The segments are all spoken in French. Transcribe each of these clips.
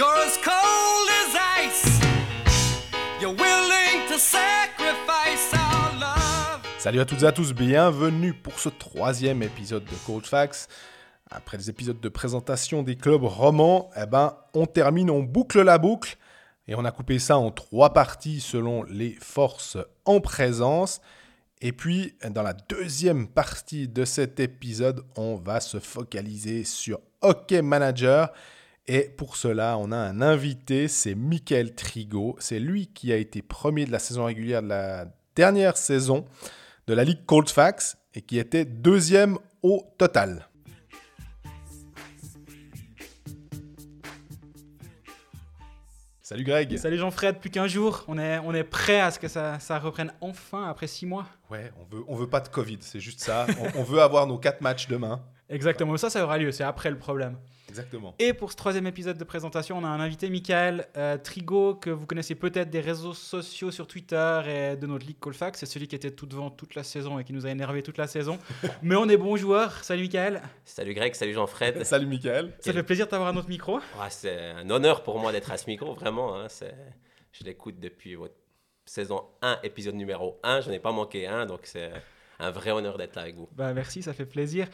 You're as cold as ice. You're willing to sacrifice our love. Salut à toutes et à tous, bienvenue pour ce troisième épisode de Cold Facts. Après les épisodes de présentation des clubs romans, eh ben, on termine, on boucle la boucle et on a coupé ça en trois parties selon les forces en présence. Et puis, dans la deuxième partie de cet épisode, on va se focaliser sur Hockey Manager. Et pour cela, on a un invité, c'est Michael Trigo. C'est lui qui a été premier de la saison régulière de la dernière saison de la Ligue Cold Facts et qui était deuxième au total. Salut Greg. Salut Jean-Fred, plus qu'un jour, on est, on est prêt à ce que ça, ça reprenne enfin après six mois? Ouais, on veut, on veut pas de Covid, c'est juste ça. on, on veut avoir nos quatre matchs demain. Exactement, ça, ça aura lieu, c'est après le problème. Exactement. Et pour ce troisième épisode de présentation, on a un invité, Michael euh, Trigo, que vous connaissez peut-être des réseaux sociaux sur Twitter et de notre Ligue Colfax. C'est celui qui était tout devant toute la saison et qui nous a énervé toute la saison. Mais on est bons joueurs. Salut Michael. Salut Greg, salut Jean-Fred. Salut Michael. Ça fait plaisir de t'avoir à notre micro. Ah, c'est un honneur pour moi d'être à ce micro, vraiment. hein, c'est- je l'écoute depuis votre saison 1, épisode numéro 1. Je n'ai pas manqué un, donc c'est un vrai honneur d'être là avec vous. Bah, merci, ça fait plaisir.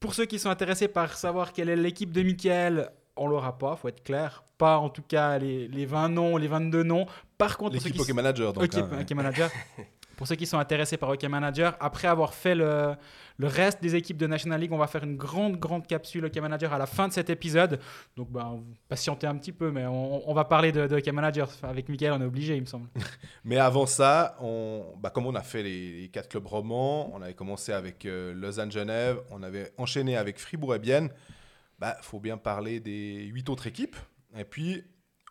Pour ceux qui sont intéressés par savoir quelle est l'équipe de Michael, on l'aura pas, faut être clair. Pas en tout cas les, les 20 noms, les 22 noms. Par contre, L'équipe qui Hockey Manager. Donc, hein. Hockey Manager. Pour ceux qui sont intéressés par Hockey Manager, après avoir fait le, reste des équipes de National League, on va faire une grande, grande capsule Hockey Manager à la fin de cet épisode. Donc, ben, patientez un petit peu, mais on, va parler de, Hockey Manager. Avec Mickaël, on est obligé, il me semble. Mais avant ça, bah, comme on a fait les, quatre clubs romans, on avait commencé avec euh, Lausanne-Genève, on avait enchaîné avec Fribourg et Bienne. Bah, faut bien parler des huit autres équipes. Et puis,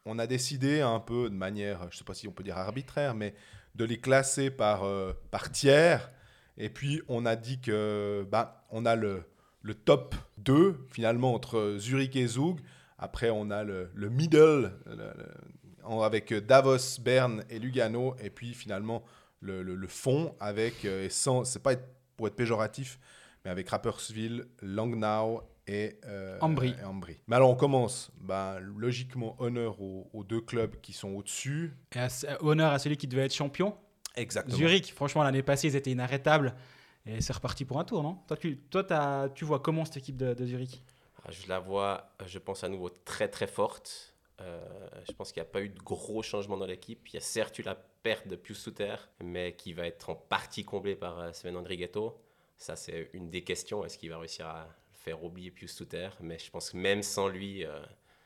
on a décidé un peu de manière, je sais pas si on peut dire arbitraire, mais de les classer par, euh, par tiers. Et puis, on a dit que bah, on a le, le top 2, finalement, entre Zurich et Zug. Après, on a le, le middle, avec Davos, Berne et Lugano. Et puis, finalement, le, le- le fond avec, euh, et sans, c'est pas être- pour être péjoratif, mais avec Rapperswil, Langnau et, euh, Ambry. et Ambry. Mais alors, on commence. Ben, logiquement, honneur aux, aux deux clubs qui sont au-dessus. Et à- honneur à celui qui devait être champion. Exactement. Zurich, franchement, l'année passée, ils étaient inarrêtables. Et c'est reparti pour un tour, non? Toi, tu, toi t'as- tu vois comment cette équipe de, de Zurich? Ah, Je la vois, je pense, à nouveau très, très forte. Euh, je pense qu'il n'y a pas eu de gros changements dans l'équipe. Il y a certes eu la perte de Pius Souter, mais qui va être en partie comblée par euh, Sven Andrighetto. Ça, c'est une des questions. Est-ce qu'il va réussir à faire oublier Pius Souter Mais je pense que même sans lui, euh,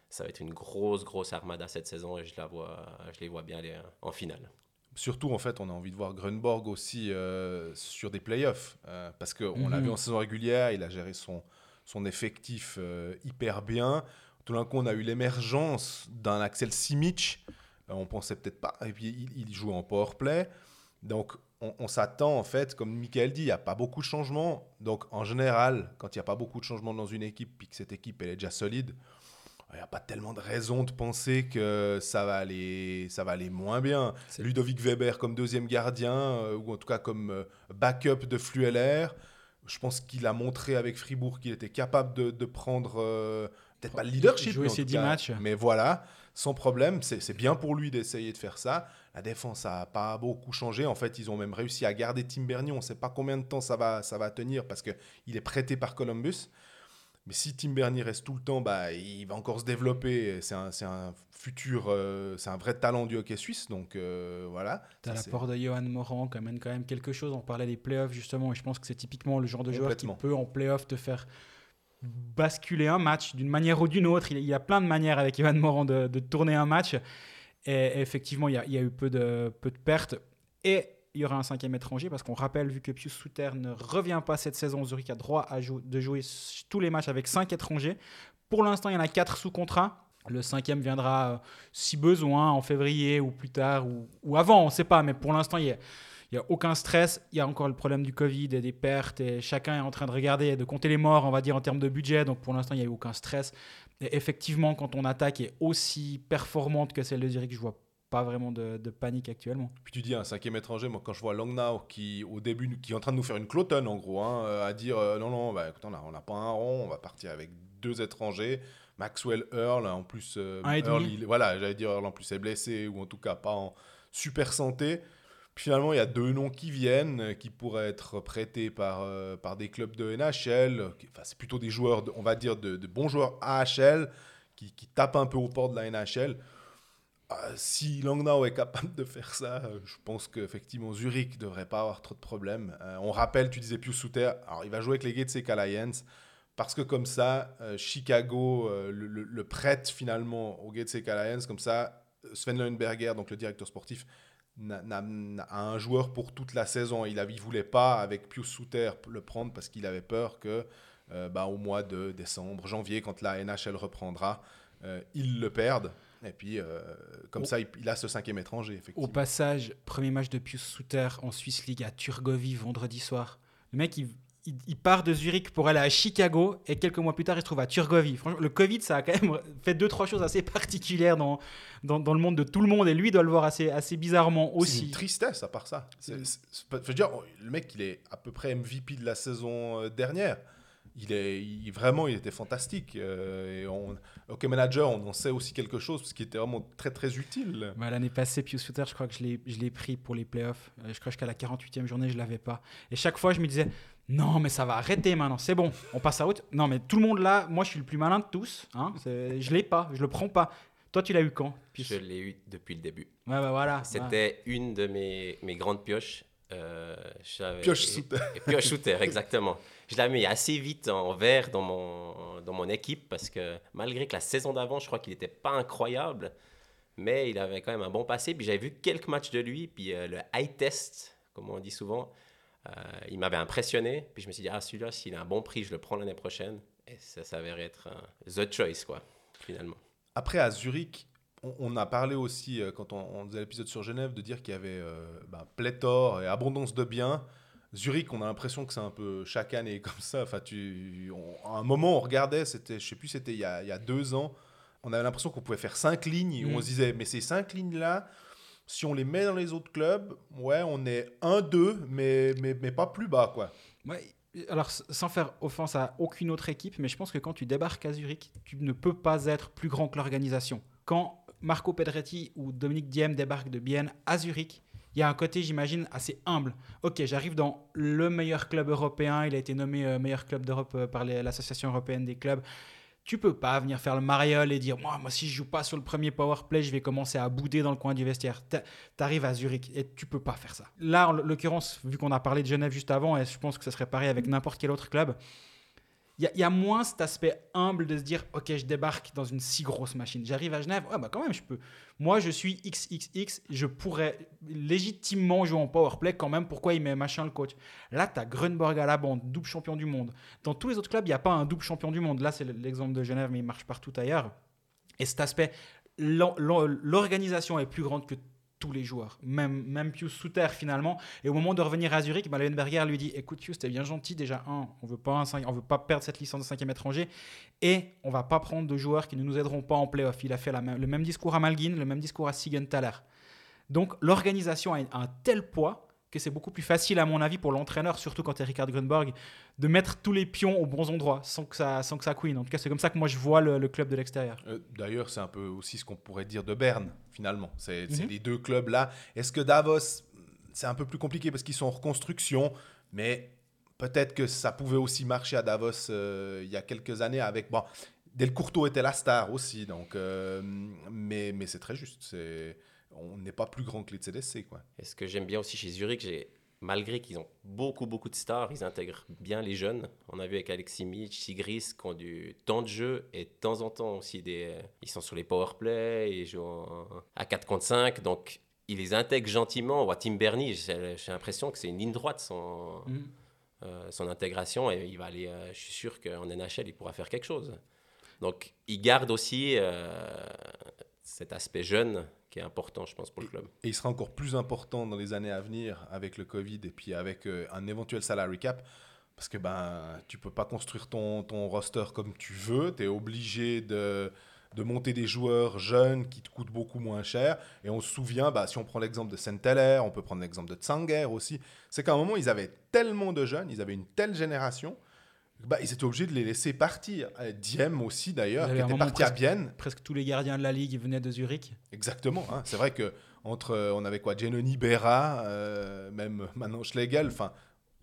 ça va être une grosse, grosse armada cette saison et je, la vois, je les vois bien aller euh, en finale. Surtout, en fait, on a envie de voir Grunborg aussi euh, sur des playoffs. euh, parce qu'on l'a Mhm. vu en saison régulière, il a géré son, son effectif euh, hyper bien. Tout d'un coup, on a eu l'émergence d'un Axel Simic. Euh, on pensait peut-être pas. Et puis, il, il joue en powerplay. Donc, on, on s'attend, en fait, comme Michael dit, il n'y a pas beaucoup de changements. Donc, en général, quand il n'y a pas beaucoup de changements dans une équipe, puis que cette équipe, elle est déjà solide, il n'y a pas tellement de raison de penser que ça va aller, ça va aller moins bien. Ludovic Weber comme deuxième gardien, euh, ou en tout cas comme euh, backup de Flueller. Je pense qu'il a montré avec Fribourg qu'il était capable de, de prendre, euh, peut-être pas le leadership, Jouer mais, en ses tout 10 cas- matchs. mais voilà, sans problème. C'est bien pour lui d'essayer de faire ça. La défense n'a pas beaucoup changé. En fait, ils ont même réussi à garder Tim Bernier. On ne sait pas combien de temps ça va, ça va tenir parce qu'il est prêté par Columbus. Mais si Tim Bernier reste tout le temps, bah, il va encore se développer. C'est un, un futur, euh, c'est un vrai talent du hockey suisse. Donc euh, voilà. T'as l'apport de Johan Morand qui amène quand même quelque chose. On parlait des playoffs justement, et je pense que c'est typiquement le genre de joueur qui peut en playoff te faire basculer un match d'une manière ou d'une autre. Il y a plein de manières avec Johan Morand de, de tourner un match. Et effectivement, il y a, eu peu de, pertes. Et il y aura un cinquième étranger parce qu'on rappelle, vu que Pius Souter ne revient pas cette saison, Zurich a droit à de jouer tous les matchs avec cinq étrangers. Pour l'instant, il y en a quatre sous contrat. Le cinquième viendra, euh, si besoin, en février ou plus tard ou, ou avant, on ne sait pas. Mais pour l'instant, il y a, il y a aucun stress. Il y a encore le problème du Covid et des pertes. Et chacun est en train de regarder et de compter les morts, on va dire, en termes de budget. Donc pour l'instant, il n'y a eu aucun stress. Et effectivement, quand ton attaque est aussi performante que celle de Zurich, je vois pas vraiment de, de panique actuellement. Puis tu dis un cinquième étranger, moi quand je vois Langnau qui au début qui est en train de nous faire une clotonne en gros, hein, euh, à dire euh, non non, bah, écoute, on n'a on pas un rond, on va partir avec deux étrangers. Maxwell Earl, en plus, euh, Earl, il- voilà, j'allais dire Earl en plus est blessé ou en tout cas pas en super santé. Puis finalement, il y a deux noms qui viennent, euh, qui pourraient être prêtés par, euh, par des clubs de NHL. euh, Enfin, c'est plutôt des joueurs, on va dire, de, bons joueurs AHL qui, qui tapent un peu au port de la NHL. Si Langnau est capable de faire ça, je pense qu'effectivement Zurich ne devrait pas avoir trop de problèmes. On rappelle, tu disais Pius Souter, alors il va jouer avec les Gatesec Alliance parce que comme ça, Chicago le, prête finalement aux Gatesec Alliance. Comme ça, Sven Leuenberger, donc le directeur sportif, a un joueur pour toute la saison. Il ne voulait pas, avec Pius Souter, le prendre parce qu'il avait peur que euh, bah, au mois de décembre, janvier, quand la NHL reprendra, euh, ils le perdent. Et puis, euh, comme ça, il, il a ce cinquième étranger, Au passage, premier match de Pius Souter en Swiss League à Turgovie vendredi soir. Le mec, il, il- il part de Zurich pour aller à Chicago et quelques mois plus tard, il se trouve à Turgovie. Franchement, le Covid, ça a quand même fait deux, trois choses assez particulières dans, dans, dans le monde de tout le monde et lui doit le voir assez, assez bizarrement C'est une aussi. tristesse à part ça. Je veux dire, le mec, il est à peu près MVP de la saison euh, dernière. Il est il- vraiment, il était fantastique. euh, et on, OK Manager, on en sait aussi quelque chose parce qu'il était vraiment très très utile. Bah, L'année passée, Pius Souter, je crois que je l'ai- pris pour les playoffs. Euh, je crois jusqu'à la 48e journée, je l'avais pas. Et chaque fois, je me disais, non, mais ça va arrêter maintenant, c'est bon, on passe à autre. Non, mais tout le monde là, moi, je suis le plus malin de tous. Hein, je l'ai pas, je le prends pas. Toi, tu l'as eu quand Pius Je l'ai eu depuis le début. Ouais, bah voilà. ouais. C'était une de mes, mes grandes pioches. Euh, j'avais- Pioche Souter. Pioche Souter, exactement. Je l'ai mis assez vite en vert dans mon, dans mon équipe parce que malgré que la saison d'avant, je crois qu'il n'était pas incroyable, mais il avait quand même un bon passé. Puis j'avais vu quelques matchs de lui, puis euh, le high test, comme on dit souvent, il m'avait impressionné. Puis je me suis dit, ah, celui-là, s'il a un bon prix, je le prends l'année prochaine. Et ça s'avérait être un the choice, quoi, finalement. Après, à Zurich, on, a parlé aussi, euh, quand on, faisait l'épisode sur Genève, de dire qu'il y avait euh, bah, pléthore et abondance de biens. Zurich, on a l'impression que c'est un peu chaque année comme ça. Enfin, tu, on- à un moment, on regardait, c'était, je sais plus, c'était il y a, il y a deux ans, on avait l'impression qu'on pouvait faire cinq lignes. Mm. On se disait, mais ces cinq lignes-là, si on les met dans les autres clubs, ouais, on est 1-2, mais, mais, mais pas plus bas, quoi. Ouais, alors, sans faire offense à aucune autre équipe, mais je pense que quand tu débarques à Zurich, tu ne peux pas être plus grand que l'organisation. Quand Marco Pedretti ou Dominique Diem débarquent de Bienne à Zurich, il y a un côté, j'imagine, assez humble. Ok, j'arrive dans le meilleur club européen, il a été nommé euh, meilleur club d'Europe euh, par l'Association européenne des clubs. Tu peux pas venir faire le mariole et dire moi, moi si je joue pas sur le premier power play, je vais commencer à bouder dans le coin du vestiaire. T'a- T'arrives à Zurich et tu peux pas faire ça. Là, en l'occurrence, vu qu'on a parlé de Genève juste avant, et je pense que ça serait pareil avec n'importe quel autre club, il y, a- moins cet aspect humble de se dire ok, je débarque dans une si grosse machine. J'arrive à Genève, ouais, bah quand même, je peux. Moi, je suis XXX, je pourrais légitimement jouer en power play quand même. Pourquoi il met machin le coach? Là, tu as Grunborg à la bande, double champion du monde. Dans tous les autres clubs, il n'y a pas un double champion du monde. Là, c'est l'exemple de Genève, mais il marche partout ailleurs. Et cet aspect, l'or- l'or- l'organisation est plus grande que tous les joueurs, même, même Pius Souter finalement. Et au moment de revenir à Zurich, bah, Leuenberger lui dit Écoute, Pius, t'es bien gentil. Déjà, un, on veut pas un on veut pas perdre cette licence de cinquième étranger. Et on va pas prendre de joueurs qui ne nous aideront pas en playoff. Il a fait la le même discours à Malguin, le même discours à Siegenthaler. Donc l'organisation a un tel poids que c'est beaucoup plus facile, à mon avis, pour l'entraîneur, surtout quand tu es Richard Grunborg, de mettre tous les pions aux bons endroits sans que ça, sans que ça couine. En tout cas, c'est comme ça que moi je vois le, le club de l'extérieur. Euh, D'ailleurs, c'est un peu aussi ce qu'on pourrait dire de Berne, finalement. C'est c'est Mhm. les deux clubs-là. Est-ce que Davos, c'est un peu plus compliqué parce qu'ils sont en reconstruction, mais peut-être que ça pouvait aussi marcher à Davos euh, il y a quelques années avec... Bon, Del Courto était la star aussi, donc, euh, mais, mais c'est très juste. C'est- On n'est pas plus grand que les CDC, quoi. Et ce que j'aime bien aussi chez Zurich, j'ai- malgré qu'ils ont beaucoup, beaucoup de stars, ils intègrent bien les jeunes. On a vu avec Alexis Mitch, Sigris, qui ont du temps de jeu et de temps en temps aussi des. Ils sont sur les power play, ils jouent en- à 4 contre 5. Donc, ils les intègrent gentiment. On voit Tim Bernie, j'ai j'ai l'impression que c'est une ligne droite son, euh, son intégration. Et il va aller. euh, je suis sûr qu'en NHL, il pourra faire quelque chose. Donc, il garde aussi euh, cet aspect jeune qui est important, je pense, pour le club. Et il sera encore plus important dans les années à venir avec le Covid et puis avec euh, un éventuel salary cap. Parce que ben, tu peux pas construire ton, ton roster comme tu veux. Tu es obligé de, de monter des joueurs jeunes qui te coûtent beaucoup moins cher. Et on se souvient, bah, si on prend l'exemple de Saint-Heller, on peut prendre l'exemple de Tsanger aussi. C'est qu'à un moment, ils avaient tellement de jeunes, ils avaient une telle génération Bah, ils étaient obligés de les laisser partir. Euh, Diem aussi, d'ailleurs, qui était parti à presque- Bienne. Presque tous les gardiens de la ligue venaient de Zurich. Exactement. hein. C'est vrai que entre, euh, on avait quoi, Genoni, Berra, euh, même maintenant Schlegel. Enfin,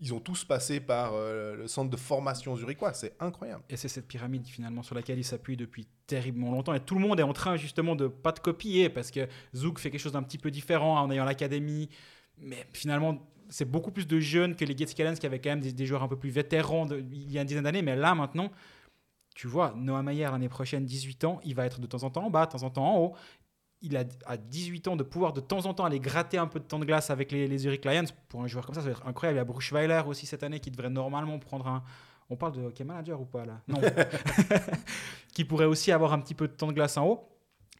ils ont tous passé par euh, le centre de formation zurichois. C'est incroyable. Et c'est cette pyramide finalement sur laquelle il s'appuie depuis terriblement longtemps. Et tout le monde est en train justement de pas de copier parce que Zouk fait quelque chose d'un petit peu différent en ayant l'académie. Mais finalement, c'est beaucoup plus de jeunes que les Gates Callens qui avaient quand même des, des joueurs un peu plus vétérans de- il y a une dizaine d'années. Mais là maintenant, tu vois, Noah Mayer l'année prochaine, 18 ans, il va être de temps en temps en bas, de temps en temps en haut. Il a à 18 ans de pouvoir de temps en temps aller gratter un peu de temps de glace avec les, les Zurich Lions. Pour un joueur comme ça, ça va être incroyable. Il y a Bruchweiler aussi cette année qui devrait normalement prendre un, on parle de hockey manager ou pas là? Non. qui pourrait aussi avoir un petit peu de temps de glace en haut.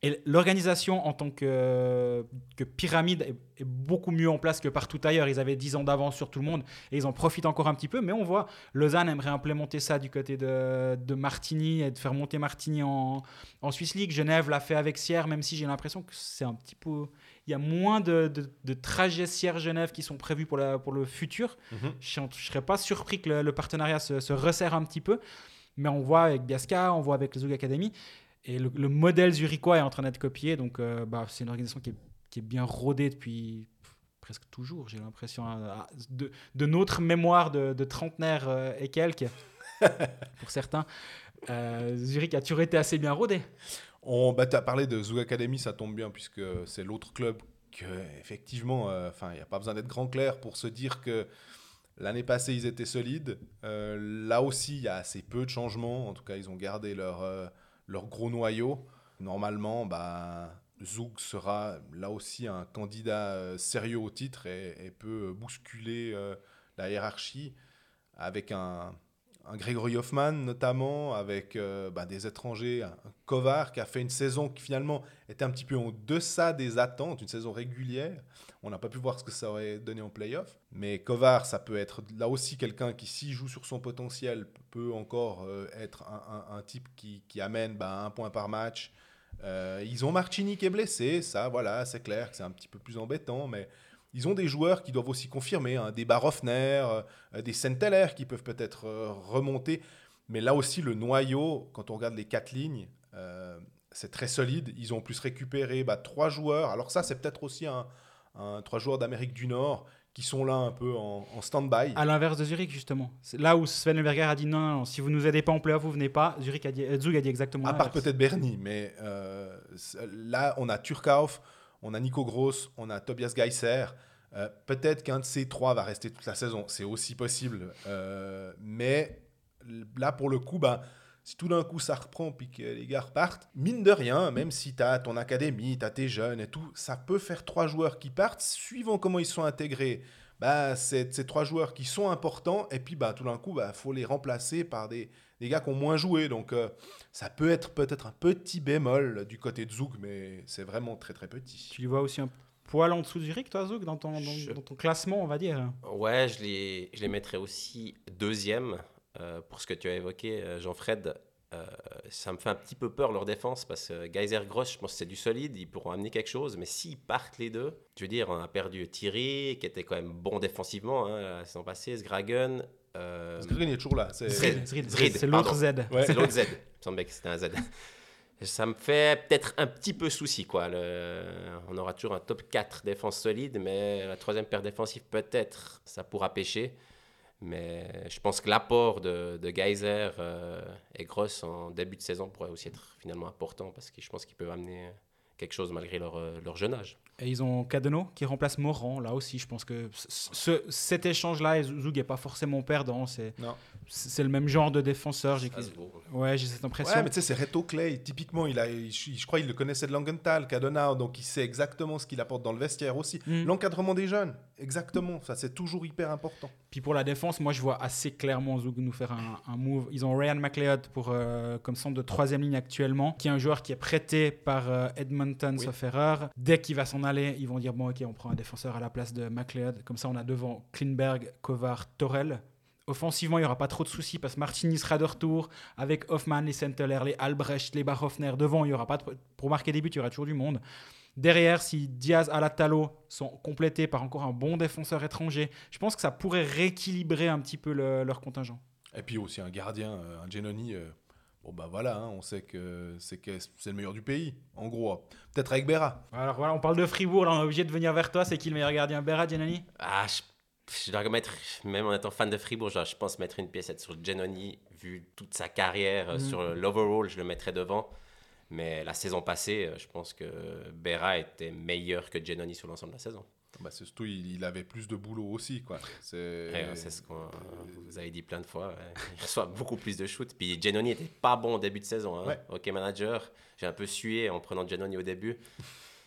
Et l'organisation en tant que, que pyramide est, est beaucoup mieux en place que partout ailleurs. Ils avaient 10 ans d'avance sur tout le monde et ils en profitent encore un petit peu. Mais on voit, Lausanne aimerait implémenter ça du côté de, de Martigny et de faire monter Martigny en, en Swiss League. Genève l'a fait avec Sierre, même si j'ai l'impression que c'est un petit peu... Il y a moins de, de, de trajets Sierre-Genève qui sont prévus pour, la, pour le futur. Je ne serais pas surpris que le, le partenariat se, se resserre un petit peu. Mais on voit avec Biasca, on voit avec les Zug Academy. Et le, le modèle zurichois est en train d'être copié. Donc, euh, bah, c'est une organisation qui est, qui est bien rodée depuis presque toujours, j'ai l'impression. hein, de, de notre mémoire de, de trentenaire euh, et quelques, pour certains. Euh, Zurich a toujours été assez bien rodé? On, bah, tu as parlé de Zoo Academy, ça tombe bien, puisque c'est l'autre club que, effectivement, enfin, il n'y a pas besoin d'être grand clair pour se dire que l'année passée, ils étaient solides. Euh, là aussi, il y a assez peu de changements. En tout cas, ils ont gardé leur, euh, leur gros noyau. Normalement, bah, Zoug sera là aussi un candidat euh, sérieux au titre et, peut bousculer euh, la hiérarchie avec un, un Grégory Hoffman notamment, avec euh, bah, des étrangers, Kovar qui a fait une saison qui finalement était un petit peu en deçà des attentes, une saison régulière. On n'a pas pu voir ce que ça aurait donné en playoff. Mais Kovar, ça peut être là aussi quelqu'un qui, s'il joue sur son potentiel, peut encore euh, être un, type qui, qui amène bah, un point par match. Euh, ils ont Marchini qui est blessé, ça, voilà, c'est clair que c'est un petit peu plus embêtant, mais ils ont des joueurs qui doivent aussi confirmer, hein, des Barofner, euh, des Senteller qui peuvent peut-être euh, remonter. Mais là aussi, le noyau, quand on regarde les quatre lignes, euh, c'est très solide. Ils ont en plus récupéré bah, trois joueurs. Alors ça, c'est peut-être aussi un, un- trois joueurs d'Amérique du Nord qui sont là un peu en, en stand-by. À l'inverse de Zurich, justement. C'est là où Sven Berger a dit non, non, non, si vous nous aidez pas en playoff, vous venez pas. Zurich a dit, euh, Zug a dit exactement À part peut-être Bernie, mais euh, là, on a Turkauf, on a Nico Gross, on a Tobias Geisser. Euh, peut-être qu'un de ces trois va rester toute la saison, c'est aussi possible. Euh, mais là, pour le coup, bah, si tout d'un coup ça reprend puis que les gars repartent, mine de rien, même si tu as ton académie, tu as tes jeunes et tout, ça peut faire trois joueurs qui partent, suivant comment ils sont intégrés. Bah, ces trois joueurs qui sont importants, et puis bah, tout d'un coup, il bah, faut les remplacer par des, des gars qui ont moins joué. Donc, euh, ça peut être peut-être un petit bémol du côté de Zouk, mais c'est vraiment très très petit. Tu les vois aussi un poil en dessous de Zurich, toi, Zug, dans ton, dans, Je- dans ton classement, on va dire. Ouais, je les, je les mettrais aussi deuxième euh, pour ce que tu as évoqué, euh, Jean-Fred. euh, ça me fait un petit peu peur leur défense parce que Geyser Gross, je pense que c'est du solide, ils pourront amener quelque chose, mais s'ils partent les deux, je veux dire, on a perdu Thierry qui était quand même bon défensivement hein, la saison passée, Sgragen. Euh, Parce que Green est toujours là. c'est- Zrid, Zrid, Zrid, c'est l'autre. Z. Ouais. C'est l'autre Z. Il me semblait que c'était un Z. Ça me fait peut-être un petit peu souci. Quoi. Le- On aura toujours un top 4 défense solide, mais la troisième paire défensive, peut-être, ça pourra pêcher. Mais je pense que l'apport de, de Geyser euh, et Gross en début de saison pourrait aussi être finalement important parce que je pense qu'ils peuvent amener quelque chose malgré leur, euh, leur jeune âge. Et ils ont Cadeno qui remplace Moran. Là aussi, je pense que ce- ce- cet échange-là, et Zug n'est pas forcément perdant. C'est Non. c'est le même genre de défenseur. J'ai ouais, j'ai cette impression. Ouais, mais tu sais, c'est Reto Clay. Typiquement, il a, il- je, crois qu'il le connaissait de Langenthal, Cadonau, donc il sait exactement ce qu'il apporte dans le vestiaire aussi. Mm. L'encadrement des jeunes, exactement. Ça, c'est toujours hyper important. Puis pour la défense, moi je vois assez clairement Zug nous faire un, un move. Ils ont Ryan McLeod pour, euh, comme centre de troisième ligne actuellement, qui est un joueur qui est prêté par euh, Edmonton, Oui. sauf erreur. Dès qu'il va s'en aller, ils vont dire bon ok, on prend un défenseur à la place de McLeod. Comme ça, on a devant Klinberg, Kovar, Torel. Offensivement, il n'y aura pas trop de soucis parce que Martini sera de retour avec Hoffman, les Senteler, les Albrecht, les Barhoffner. Devant, il y aura pas de- pour marquer des buts, il y aura toujours du monde. Derrière, si Diaz, Alatalo sont complétés par encore un bon défenseur étranger, je pense que ça pourrait rééquilibrer un petit peu le- leur contingent. Et puis aussi un gardien, euh, un Genoni. euh, bon, bah voilà, hein, on sait que c'est le meilleur du pays, en gros. Peut-être avec Berra. Alors voilà, on parle de Fribourg, là on est obligé de venir vers toi. C'est qui le meilleur gardien? Berra, Giannoni? Ah, je, je dois mettre, même en étant fan de Fribourg, genre, je pense mettre une pièce sur Genoni, vu toute sa carrière, euh, Mhm. sur l'overall, je le mettrais devant. Mais la saison passée, euh, je pense que Berra était meilleur que Genoni sur l'ensemble de la saison. Bah, c'est surtout, il, il avait plus de boulot aussi, quoi. C'est Ouais, c'est ce qu'on vous avez dit plein de fois. ouais. Il reçoit beaucoup plus de shoots. Puis Genoni était pas bon au début de saison. Hein. Ouais. Ok, manager, j'ai un peu sué en prenant Genoni au début.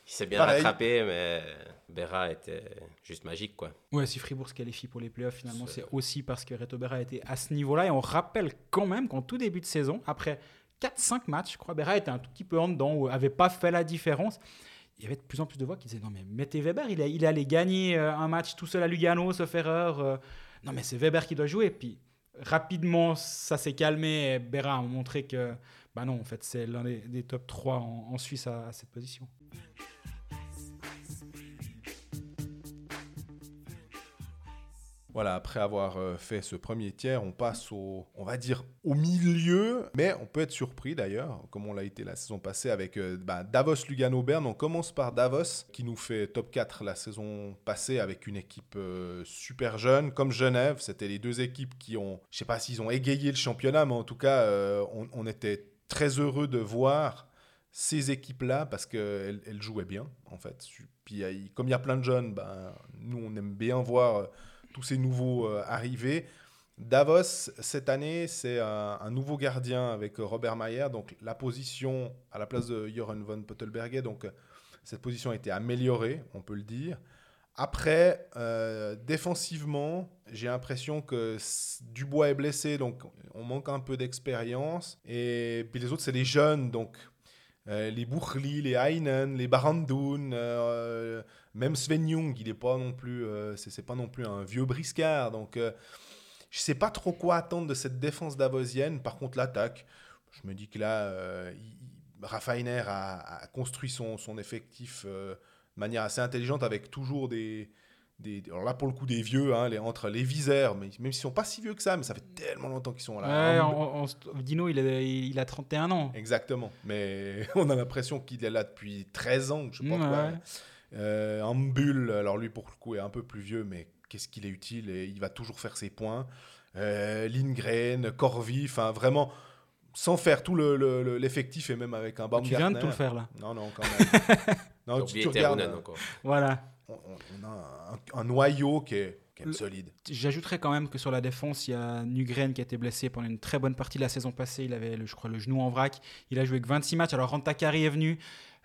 Il s'est bien Pareil. rattrapé, mais Berra était juste magique, quoi. Ouais, si Fribourg se qualifie pour les playoffs, finalement, c'est aussi parce que Reto Berra était à ce niveau-là. Et on rappelle quand même qu'en tout début de saison, après 4-5 matchs, je crois, Berra était un tout petit peu en dedans, ou avait pas fait la différence. Il y avait de plus en plus de voix qui disaient Non, mais mettez Weber, il, allait gagner euh, un match tout seul à Lugano, faire erreur. euh, non, mais c'est Weber qui doit jouer. Puis rapidement, ça s'est calmé. Et Berra a montré que, bah non, en fait, c'est l'un des, top 3 en, Suisse à cette position. Voilà, après avoir euh, fait ce premier tiers, on passe au, on va dire, au milieu, mais on peut être surpris d'ailleurs, comme on l'a été la saison passée avec euh, bah, Davos-Lugano-Berne. On commence par Davos, qui nous fait top 4 la saison passée avec une équipe euh, super jeune, comme Genève. C'était les deux équipes qui ont, je sais pas s'ils ont égayé le championnat, mais en tout cas, on, était très heureux de voir ces équipes-là parce qu'elles elles jouaient bien, en fait. Puis, comme il y a plein de jeunes, ben, nous, on aime bien voir tous ces nouveaux euh, arrivés. Davos, cette année, c'est un, nouveau gardien avec euh, Robert Mayer. Donc, la position à la place de Joran von Pottelberger. Donc, euh, cette position a été améliorée, on peut le dire. Après, défensivement, j'ai l'impression que Dubois est blessé, donc on manque un peu d'expérience. Et puis les autres, c'est les jeunes, donc les Buchli, les Heinen, les Barandoun, euh, même Sven Jung, il n'est pas non plus, euh, c'est pas non plus un vieux briscard. Donc, euh, je sais pas trop quoi attendre de cette défense davosienne. Par contre, l'attaque, je me dis que là, euh, a, a construit son, son effectif euh, de manière assez intelligente avec toujours des, des alors là pour le coup des vieux, hein, les, entre les visères, mais même s'ils sont pas si vieux que ça, mais ça fait tellement longtemps qu'ils sont là. Ouais, on- on- Dino, il a, il a 31 ans. Exactement. Mais on a l'impression qu'il est là depuis 13 ans, je sais pas Ouais. quoi. Euh, Ambul, alors lui pour le coup est un peu plus vieux, mais qu'est-ce qu'il est utile et il va toujours faire ses points. Euh, Lindgren, Corvi, enfin vraiment sans faire tout le- le- le- l'effectif et même avec un Tu viens de Baumgartner. tout le faire là. Non, non, quand même. non, tu, regardes, encore. Voilà. on, a un, un noyau qui est, qui est solide. J'ajouterais quand même que sur la défense, il y a Nugren qui a été blessé pendant une très bonne partie de la saison passée. Il avait, le- je crois, le genou en vrac. Il a joué que 26 matchs. Alors Rantakari est venu.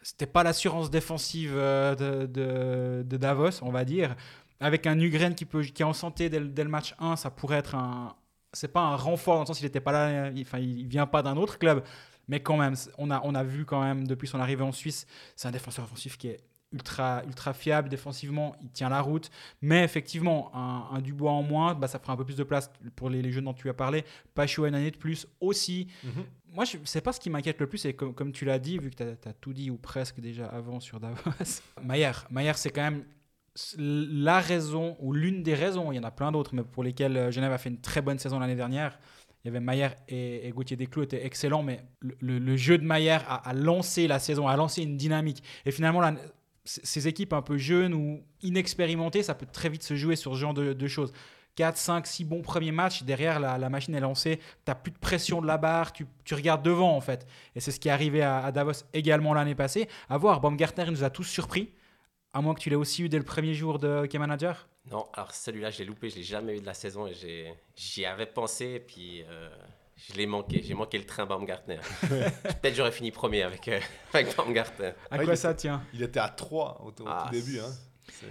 C'était pas l'assurance défensive euh, de, de- Davos, on va dire. Avec un Nugren qui, peut, qui est en santé dès, dès le match 1, ça pourrait être un. C'est pas un renfort dans le sens qu'il n'était pas là. il- Enfin, il vient pas d'un autre club. Mais quand même, on a, on a vu quand même depuis son arrivée en Suisse, c'est un défenseur offensif qui est ultra, ultra fiable défensivement. Il tient la route. Mais effectivement, un, Dubois en moins, bah, ça fera un peu plus de place pour les, les jeunes dont tu as parlé. Pacho une année de plus aussi. Moi, je sais pas ce qui m'inquiète le plus, et comme, tu l'as dit, vu que tu as, tout dit ou presque déjà avant sur Davos. Mayer, c'est quand même la raison, ou l'une des raisons, il y en a plein d'autres, mais pour lesquelles euh, Genève a fait une très bonne saison l'année dernière. Il y avait Mayer et, et Gauthier Desclos étaient excellents, mais le, jeu de Mayer a, lancé la saison, a lancé une dynamique. Et finalement, ces équipes un peu jeunes ou inexpérimentées, ça peut très vite se jouer sur ce genre de choses. 4, 5, 6 bons premiers matchs, derrière la, la machine est lancée, tu n'as plus de pression de la barre, tu, tu regardes devant en fait. Et c'est ce qui est arrivé à, à Davos également l'année passée. À voir, Baumgartner il nous a tous surpris, à moins que tu l'aies aussi eu dès le premier jour de Key Manager. Non, alors celui-là, je l'ai loupé, je l'ai jamais eu de la saison et j'ai- j'y avais pensé et puis euh, je l'ai manqué. J'ai manqué le train Baumgartner. Peut-être j'aurais fini premier avec, euh, avec Baumgartner. À quoi il ça tient? Il était à 3 au, au Ah, tout début. Hein.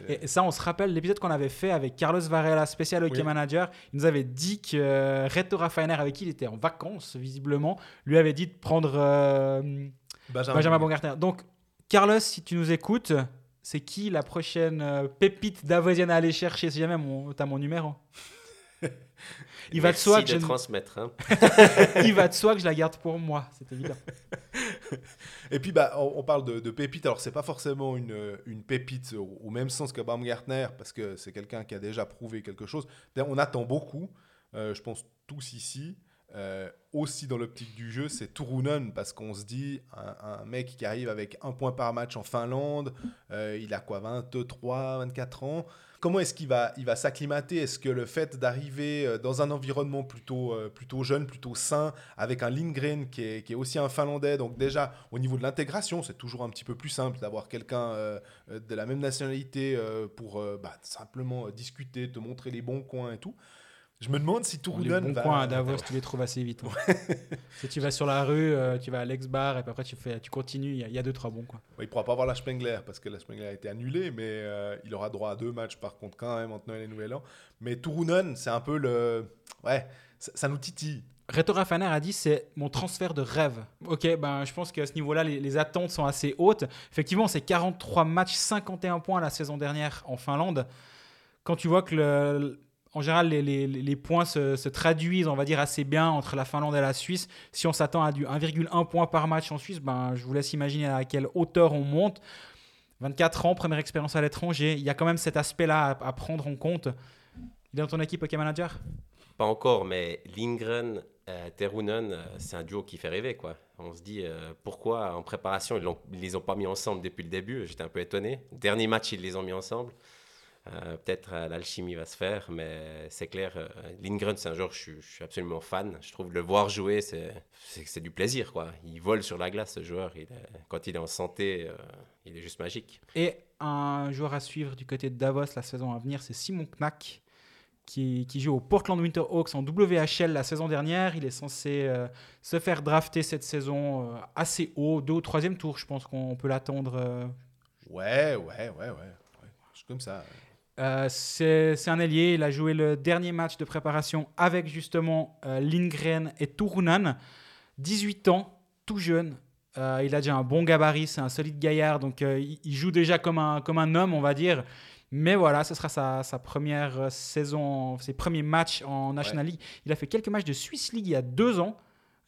Et ça, on se rappelle l'épisode qu'on avait fait avec Carlos Varela, spécial hockey Oui. manager. Il nous avait dit que euh, Reto Rafainer, avec qui il était en vacances, visiblement, lui avait dit de prendre euh, Benjamin, Benjamin Baumgartner. Donc, Carlos, si tu nous écoutes, c'est qui la prochaine euh, pépite davosienne à aller chercher si jamais tu as mon numéro? Il va de soi que je- transmettre. hein. Il va de soi que je la garde pour moi, c'est évident. Et puis, bah, on, parle de, pépite. Alors, c'est pas forcément une, une pépite au, même sens que Baumgartner, parce que c'est quelqu'un qui a déjà prouvé quelque chose. On attend beaucoup. euh, je pense tous ici, euh, aussi dans l'optique du jeu, c'est Turunen, parce qu'on se dit, un, un mec qui arrive avec un point par match en Finlande, euh, il a quoi, 23, 24 ans Comment est-ce qu'il va, il va s'acclimater? Est-ce que le fait d'arriver euh, dans un environnement plutôt, euh, plutôt jeune, plutôt sain, avec un Lindgren qui est, qui est aussi un Finlandais, donc déjà au niveau de l'intégration, c'est toujours un petit peu plus simple d'avoir quelqu'un euh, de la même nationalité pour bah, simplement discuter, te montrer les bons coins et tout. Je me demande si Les Turunen bons va... coins à Davos, tu les trouves assez vite. hein. si tu vas sur la rue, euh, tu vas à l'ex-bar et puis après tu, fais, tu continues, il y, a- il y a deux, trois bons. Ouais, il pourra pas avoir la Spengler parce que la Spengler a été annulée, mais euh, il aura droit à deux matchs par contre quand même entre Noël et Nouvel An. Mais Turunen, c'est un peu le... Ouais, ça, ça nous titille. Reto Rafaner a dit c'est mon transfert de rêve. Ok, ben je pense qu'à ce niveau-là, les, les attentes sont assez hautes. Effectivement, c'est 43 matchs, 51 points la saison dernière en Finlande. Quand tu vois que le- en général les, points se, se traduisent, on va dire, assez bien entre la Finlande et la Suisse, si on s'attend à du 1,1 point par match en Suisse, ben, je vous laisse imaginer à quelle hauteur on monte. 24 ans, première expérience à l'étranger, il y a quand même cet aspect-là à, prendre en compte. Il est dans ton équipe, OK Manager? Pas encore, mais Lindgren, euh, Terunen, euh, c'est un duo qui fait rêver. quoi. On se dit euh, pourquoi en préparation ils ne les ont pas mis ensemble depuis le début. J'étais un peu étonné. Dernier match, ils les ont mis ensemble. Euh, Peut-être euh, l'alchimie va se faire, mais c'est clair. euh, Lindgren, c'est un joueur que je, suis- je suis absolument fan. Je trouve le voir jouer, c'est du plaisir. quoi. Il vole sur la glace, ce joueur. Il est- quand il est en santé, euh, il est juste magique. Et un joueur à suivre du côté de Davos la saison à venir, c'est Simon Knack, qui, qui joue au Portland Winterhawks en WHL la saison dernière. Il est censé euh, se faire drafter cette saison euh, assez haut, deux ou troisième tour, je pense qu'on peut l'attendre. euh. Ouais, ouais, ouais, ouais. ouais. C'est comme ça. Euh, c'est un ailier, il a joué le dernier match de préparation avec justement euh, Lindgren et Turunen. 18 ans, tout jeune. Euh, il a déjà un bon gabarit, c'est un solide gaillard, donc il, joue déjà comme un, comme un homme, on va dire. Mais voilà, ce sera sa, sa première saison, ses premiers matchs en National League. Il a fait quelques matchs de Swiss League il y a deux ans.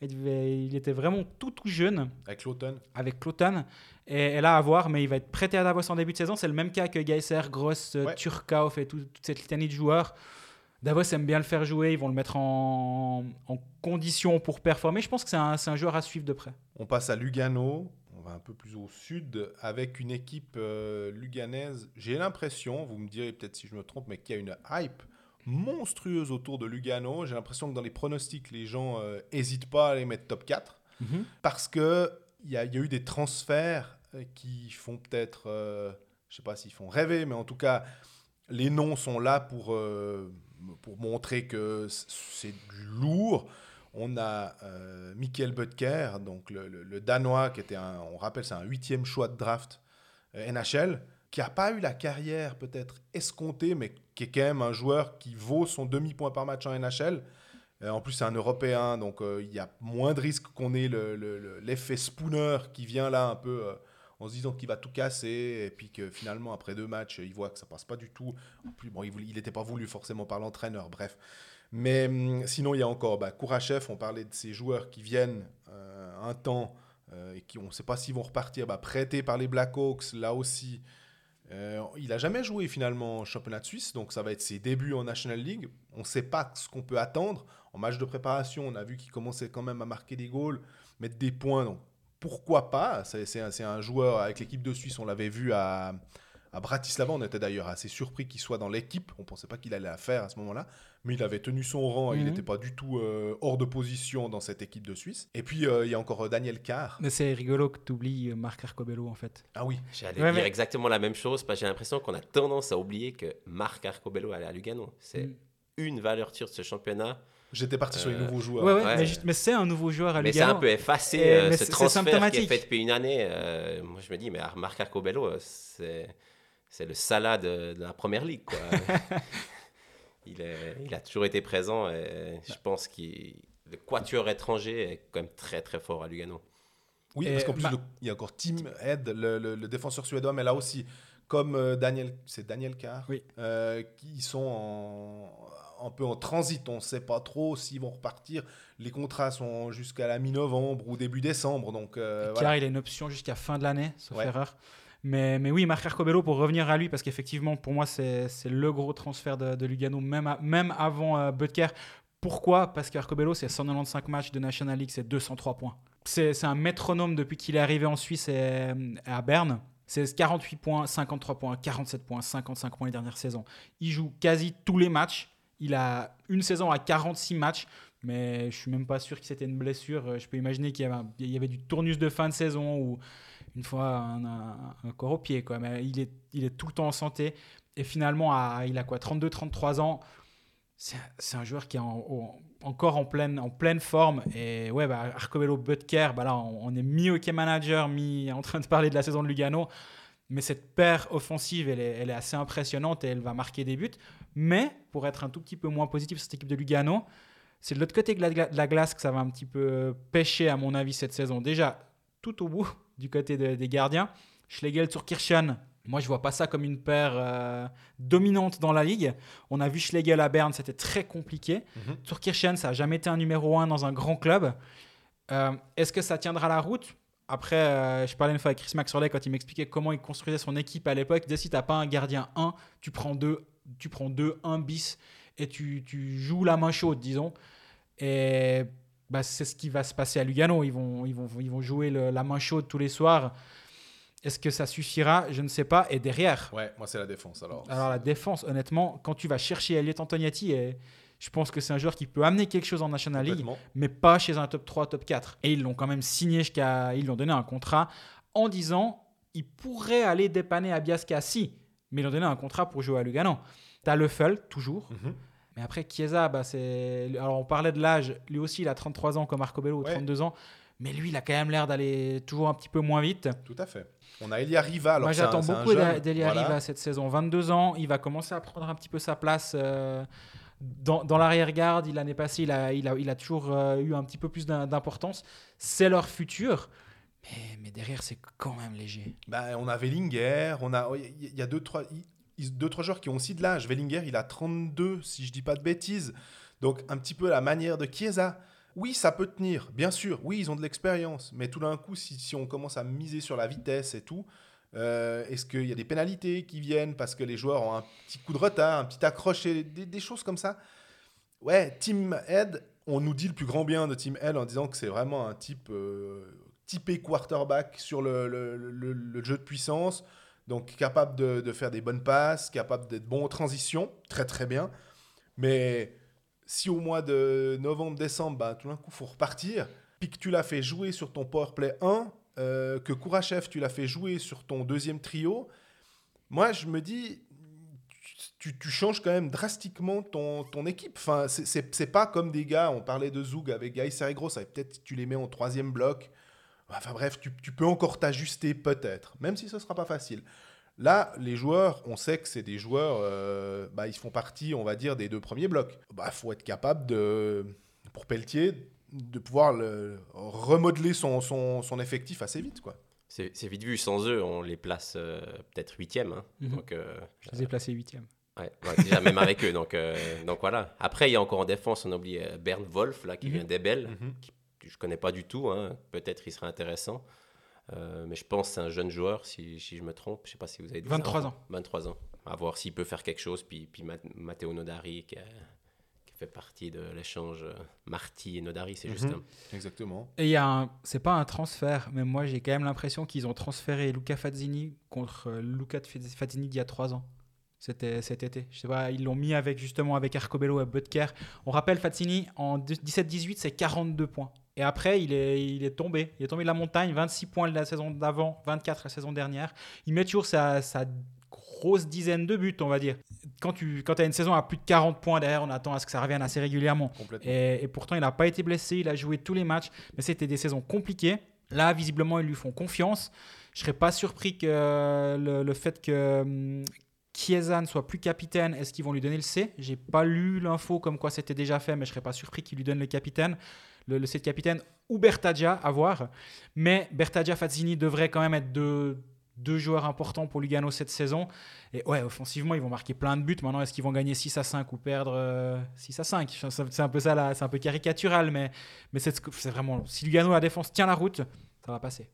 Il, devait- il était vraiment tout tout jeune Avec l'automne. avec Cloton. Et, et là, à voir, mais il va être prêté à Davos en début de saison. C'est le même cas que Geiser, Gross, euh, Ouais. Turkauf et tout- toute cette litanie de joueurs. Davos aime bien le faire jouer. Ils vont le mettre en, en condition pour performer. Je pense que c'est un, un joueur à suivre de près. On passe à Lugano. On va un peu plus au sud avec une équipe euh, luganaise. J'ai l'impression, vous me direz peut-être si je me trompe, mais qu'il y a une hype monstrueuse autour de Lugano. J'ai l'impression que dans les pronostics, les gens n'hésitent pas à les mettre top 4 parce que il y, y a eu des transferts euh, qui font peut-être, euh, je sais pas s'ils font rêver, mais en tout cas, les noms sont là pour, euh, pour montrer que c'est du lourd. On a euh, Michael Butker, donc le, le- le Danois, qui était un, on rappelle, c'est un huitième choix de draft euh, NHL, qui n'a pas eu la carrière peut-être escomptée, mais qui est quand même un joueur qui vaut son demi-point par match en NHL. Euh, en plus, c'est un Européen, donc euh, il y a moins de risques qu'on ait le- le- l'effet Spooner qui vient là un peu euh, en se disant qu'il va tout casser, et puis que finalement, après deux matchs, il voit que ça passe pas du tout. En plus, bon, il n'était pas voulu forcément par l'entraîneur, bref. Mais hum, sinon, il y a encore bah, on parlait de ces joueurs qui viennent un temps et qui on ne sait pas s'ils vont repartir, bah, prêtés par les Blackhawks, là aussi. Euh, il n'a jamais joué finalement en championnat de Suisse, donc ça va être ses débuts en National League. On ne sait pas ce qu'on peut attendre. En match de préparation, on a vu qu'il commençait quand même à marquer des goals, mettre des points. Donc pourquoi pas? C'est un, un joueur avec l'équipe de Suisse, on l'avait vu à, à Bratislava. On était d'ailleurs assez surpris qu'il soit dans l'équipe. On ne pensait pas qu'il allait la faire à ce moment-là. Mais il avait tenu son rang et il Mhm. n'était pas du tout euh, hors de position dans cette équipe de Suisse. Et puis euh, il y a encore euh, Daniel Carr. Mais c'est rigolo que tu oublies Marc Arcobello, en fait. Ah oui, J'allais Ouais, dire mais- exactement la même chose, parce que j'ai l'impression qu'on a tendance à oublier que Marc Arcobello allait à Lugano. C'est Mm. une valeur sûre de ce championnat. j'étais parti sur les nouveaux joueurs. Ouais, ouais, Ouais. mais, c'est un nouveau joueur à Mais c'est Lugano. un peu effacé euh, ce transfert qui est fait depuis une année. Euh, moi, je me dis, mais Ar- Marc Arcobello, c'est le Salah de, de la première ligue. Quoi. il, est- il a toujours été présent et je pense que le quatuor étranger est quand même très très fort à Lugano. Oui, Et parce qu'en plus, ma- le- il y a encore Tim Head, le, le- le défenseur suédois, mais là aussi, comme euh, Daniel, c'est Daniel Carr, Oui. euh, qui sont en, un peu en transit. On ne sait pas trop s'ils vont repartir. Les contrats sont jusqu'à la mi-novembre ou début décembre. Donc, euh, Car voilà. il a une option jusqu'à fin de l'année, sauf Ouais. erreur. Mais, oui, Marc Arcobello, pour revenir à lui, parce qu'effectivement, pour moi, c'est le gros transfert de, Lugano, même, avant euh, Butker. Pourquoi? Parce qu'Arcobello, c'est 195 matchs de National League, c'est 203 points. C'est un métronome depuis qu'il est arrivé en Suisse et, et à Berne. C'est 48 points, 53 points, 47 points, 55 points les dernières saisons. Il joue quasi tous les matchs. Il a une saison à 46 matchs, mais je suis même pas sûr que c'était une blessure. Euh, Je peux imaginer qu'il y, y avait du tournus de fin de saison ou une fois un, corps au pied. Quoi. Mais il est, il est tout le temps en santé. Et finalement, il a quoi 32-33 ans. C'est un joueur qui est en- en- encore en pleine, en pleine forme. Et ouais, bah, Arcobello Butker, bah là, on, on est mi-hockey manager, mi en train de parler de la saison de Lugano. Mais cette paire offensive, elle est, elle est assez impressionnante et elle va marquer des buts. Mais pour être un tout petit peu moins positif sur cette équipe de Lugano, c'est de l'autre côté de la glace que ça va un petit peu pêcher, à mon avis, cette saison. Déjà, tout au bout, du côté de- des gardiens, Schlegel sur Kirchen. Moi, je vois pas ça comme une paire euh, dominante dans la ligue. On a vu Schlegel à Berne, c'était très compliqué. Mhm. Sur Kirchen, ça n'a jamais été un numéro 1 dans un grand club. Euh, Est-ce que ça tiendra la route? Après, euh, je parlais une fois avec Chris Maxwell quand il m'expliquait comment il construisait son équipe à l'époque. Il disait si tu n'as pas un gardien 1, tu prends 2, tu prends 2 1 bis et tu, tu joues la main chaude, disons. Et bah, c'est ce qui va se passer à Lugano. Ils vont, ils vont, ils vont jouer le- la main chaude tous les soirs. Est-ce que ça suffira? Je ne sais pas. Et derrière, Ouais, moi c'est la défense alors. alors la défense, honnêtement, quand tu vas chercher Elliot Antoniati, et je pense que c'est un joueur qui peut amener quelque chose en National League, mais pas chez un top 3, top 4. Et ils l'ont quand même signé jusqu'à. Ils lui ont donné un contrat en disant il pourrait aller dépanner à Biasca si, mais ils lui ont donné un contrat pour jouer à Lugano. T'as Leffel, toujours. Mhm. Mais après, Chiesa, bah, c'est. Alors, on parlait de l'âge. Lui aussi, il a 33 ans comme Arcobello, ou Ouais. 32 ans. Mais lui, il a quand même l'air d'aller toujours un petit peu moins vite. Tout à fait. On a Elia Riva. Alors Moi, j'attends beaucoup d'Elia voilà. Riva cette saison. 22 ans, il va commencer à prendre un petit peu sa place euh, dans, dans l'arrière-garde. Il- L'année passée, il a, il, a, il a toujours euh, eu un petit peu plus d'im- d'importance. C'est leur futur. Mais, mais derrière, c'est quand même léger. Bah, on a Wellinger, on a, il y a deux trois, trois joueurs qui ont aussi de l'âge. Wellinger, il a 32, si je dis pas de bêtises. Donc un petit peu la manière de Chiesa. Oui, ça peut tenir, bien sûr. Oui, ils ont de l'expérience, mais tout d'un coup, si, on commence à miser sur la vitesse et tout, euh, est-ce qu'il y a des pénalités qui viennent parce que les joueurs ont un petit coup de retard, un petit accroche, et des, choses comme ça? Ouais, Team Head, on nous dit le plus grand bien de Team Head en disant que c'est vraiment un type euh, typé quarterback sur le jeu de puissance, donc capable de, de faire des bonnes passes, capable d'être bon en transition, très très bien. Mais si au mois de novembre-décembre, bah, tout d'un coup, faut repartir, puis que tu l'as fait jouer sur ton powerplay 1, euh, que Kourachev, tu l'as fait jouer sur ton deuxième trio, moi, je me dis, tu, tu changes quand même drastiquement ton, ton équipe. Enfin, c'est- pas comme des gars, on parlait de Zoug avec Guy Serregros, ça peut-être tu les mets en troisième bloc. Enfin bref, tu, tu peux encore t'ajuster peut-être, même si ce sera pas facile. Là, les joueurs, on sait que c'est des joueurs, euh, bah, ils font partie, on va dire, des deux premiers blocs. Il bah, faut être capable de, pour Pelletier, de pouvoir le, remodeler son, son, son effectif assez vite. quoi. C'est vite vu, sans eux, on les place euh, peut-être huitième. hein. Mhm. Donc, euh, Je les ai placés 8 ouais, ouais, déjà même avec eux. Donc, euh, donc voilà. Après, il y a encore en défense, on oublie euh, Bernd Wolf, là, qui Mhm. vient d'Ebel, Mhm. Que je connais pas du tout. hein. Peut-être il serait intéressant. Euh, mais je pense que c'est un jeune joueur, si, si je me trompe. Je sais pas si vous avez des 23 infos. ans. 23 ans. À voir s'il peut faire quelque chose. Puis, puis Mat- Matteo Nodari, qui, a- qui fait partie de l'échange euh, Marty et Nodari, c'est juste Mhm. un- Exactement. Et il y a un, c'est pas un transfert, mais moi j'ai quand même l'impression qu'ils ont transféré Luca Fazzini contre euh, Luca Faz- Fazzini d'il y a trois ans. C'était cet été. Je sais pas, ils l'ont mis avec justement avec Arcobello et Butker. On rappelle Fazzini en 17-18, c'est 42 points. Et après, il est, il est tombé. Il est tombé de la montagne, 26 points la saison d'avant, 24 la saison dernière. Il met toujours sa, sa grosse dizaine de buts, on va dire. Quand tu quand as une saison à plus de 40 points derrière, on attend à ce que ça revienne assez régulièrement. Et, et pourtant, il n'a pas été blessé, il a joué tous les matchs, mais c'était des saisons compliquées. Là, visiblement, ils lui font confiance. Je serais pas surpris que le, le fait que hum, Chiesa ne soit plus capitaine, est-ce qu'ils vont lui donner le C? J'ai pas lu l'info comme quoi c'était déjà fait, mais je serais pas surpris qu'ils lui donnent le capitaine, le, le capitaine ou Bertaggia à voir. Mais Bertaggia Fazzini devraient quand même être deux, deux joueurs importants pour Lugano cette saison. Et ouais, offensivement, ils vont marquer plein de buts. Maintenant, est-ce qu'ils vont gagner 6 à 5 ou perdre euh, 6 à 5 C'est un peu ça, c'est un peu caricatural, mais, mais c'est vraiment. Si Lugano, la défense tient la route, ça va passer.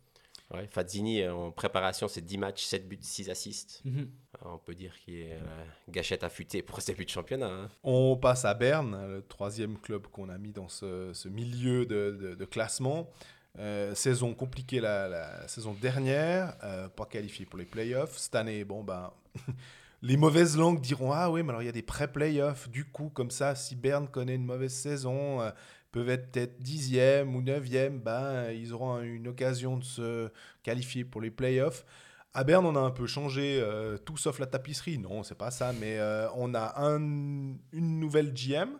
Ouais, Fazzini, euh, en préparation, c'est 10 matchs, 7 buts, 6 assists. Mhm. On peut dire qu'il est la gâchette affûtée pour ce début de championnat. hein. On passe à Berne, le troisième club qu'on a mis dans ce, milieu de, classement. Euh, saison compliquée la, la saison dernière, euh, pas qualifié pour les playoffs. Cette année, bon ben, les mauvaises langues diront ah oui, mais alors il y a des pré-playoffs. Du coup, comme ça, si Berne connaît une mauvaise saison, euh, peuvent être peut-être dixième ou neuvième, ben ils auront une occasion de se qualifier pour les playoffs. À Berne, on a un peu changé euh, tout sauf la tapisserie. Non, c'est pas ça, mais euh, on a un- une nouvelle GM,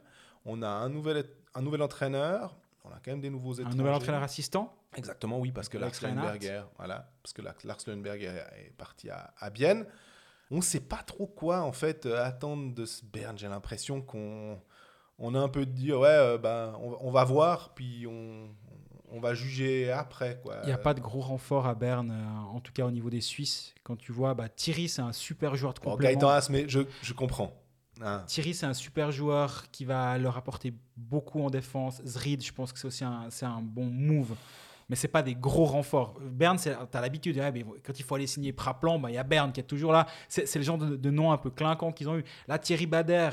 on a un nouvel, un nouvel entraîneur, on a quand même des nouveaux Un étrangers. nouvel entraîneur assistant? Exactement, oui, parce que Lars. Lundberger, voilà, parce que Lars Lundberger est parti à, à Bienne. On ne sait pas trop quoi en fait euh, attendre de ce Berne. J'ai l'impression qu'on on a un peu dire ouais, ben, on, on va voir, puis on, on va juger après quoi. Il n'y a pas de gros renfort à Berne, euh, en tout cas au niveau des Suisses. Quand tu vois, bah, Thierry, c'est un super joueur de Bon, complément. Gaëtan Haas, mais je, je comprends. Hein. Thierry, c'est un super joueur qui va leur apporter beaucoup en défense. Zrid, je pense que c'est aussi un, c'est un bon move. Mais c'est pas des gros renforts. Berne, tu as l'habitude. mais quand il faut aller signer Praplan, bah, il y a Berne qui est toujours là. C'est le genre de, de nom un peu clinquant qu'ils ont eu. Là, Thierry Bader,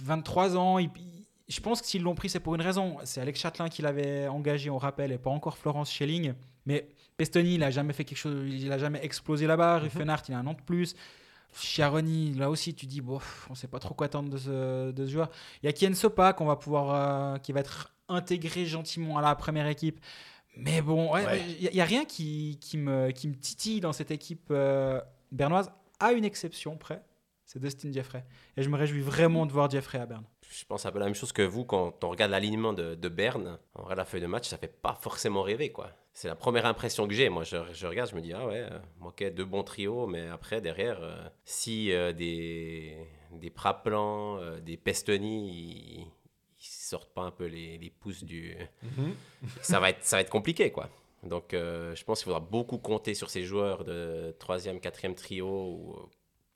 23 ans. il- je pense que s'ils l'ont pris, c'est pour une raison. C'est Alex Châtelain qui l'avait engagé, on rappelle, et pas encore Florence Schelling. Mais Pestoni, il a jamais fait quelque chose, il a jamais explosé là-bas. Ruffenhardt, il a un an de plus. Chiaroni, là aussi, tu dis, bon, on sait pas trop quoi attendre de ce, de ce joueur. Il y a Kien Sopa qu'on va pouvoir, euh, qui va être intégré gentiment à la première équipe. Mais bon, il Ouais. n'y a, rien qui, qui, me, qui me titille dans cette équipe euh, bernoise, à une exception près, c'est Dustin Jeffrey. Et je me réjouis vraiment de voir Jeffrey à Berne. Je pense un peu la même chose que vous quand on regarde l'alignement de, de Berne. On regarde la feuille de match, ça fait pas forcément rêver. quoi. C'est la première impression que j'ai. Moi, je, je regarde, je me dis, ah ouais, euh, ok, deux bons trios, mais après, derrière, euh, si euh, des, des Praplan, euh, des Pestoni, ils, ils sortent pas un peu les, les pouces du. Mhm. ça, va être, ça va être compliqué, quoi. Donc, je pense qu'il faudra beaucoup compter sur ces joueurs de troisième, quatrième trio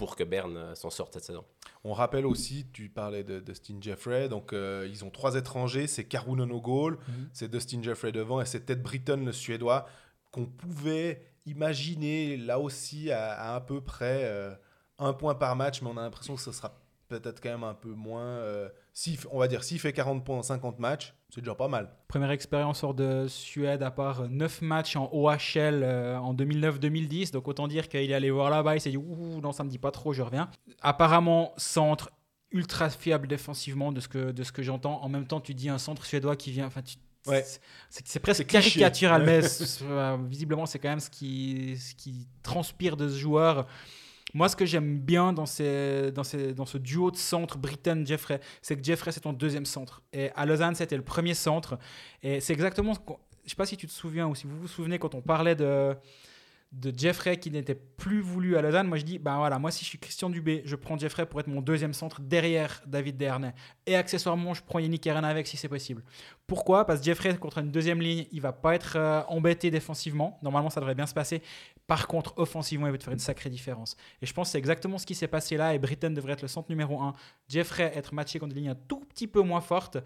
pour que Berne euh, s'en sorte cette saison. On rappelle aussi, tu parlais de Dustin Jeffrey, donc euh, ils ont trois étrangers, c'est Karunen au goal, Mhm. c'est Dustin Jeffrey devant et c'est Ted Britton le suédois qu'on pouvait imaginer là aussi à, à à peu près euh, un point par match, mais on a l'impression que ce sera peut-être quand même un peu moins. euh, fait- on va dire s'il fait 40 points en 50 matchs, c'est déjà pas mal. Première expérience hors de Suède, à part 9 matchs en OHL euh, en 2009-2010. Donc autant dire qu'il est allé voir là-bas, il s'est dit Ouh, non, ça me dit pas trop, je reviens. Apparemment, centre ultra fiable défensivement de ce que, de ce que j'entends. En même temps, tu dis un centre suédois qui vient. Enfin, tu- Ouais. c'est- presque caricatural, mais euh, visiblement, c'est quand même ce qui, ce qui transpire de ce joueur. Moi, ce que j'aime bien dans, ce duo de centre Britton-Jeffrey, c'est que Jeffrey, c'est ton deuxième centre. Et à Lausanne, c'était le premier centre. Et c'est exactement ce qu'on. Je sais pas si tu te souviens ou si vous vous souvenez quand on parlait de, de Jeffrey qui n'était plus voulu à Lausanne. Moi, je dis, ben voilà, moi, si je suis Christian Dubé, je prends Jeffrey pour être mon deuxième centre derrière David Dernay. Et accessoirement, je prends Yannick Herrera avec si c'est possible. Pourquoi? Parce que Jeffrey, contre une deuxième ligne, il va pas être euh, embêté défensivement. Normalement, ça devrait bien se passer. Par contre, offensivement, il va te faire une sacrée différence. Et je pense que c'est exactement ce qui s'est passé là. Et Britton devrait être le centre numéro 1. Jeffrey être matché contre des lignes un tout petit peu moins fortes.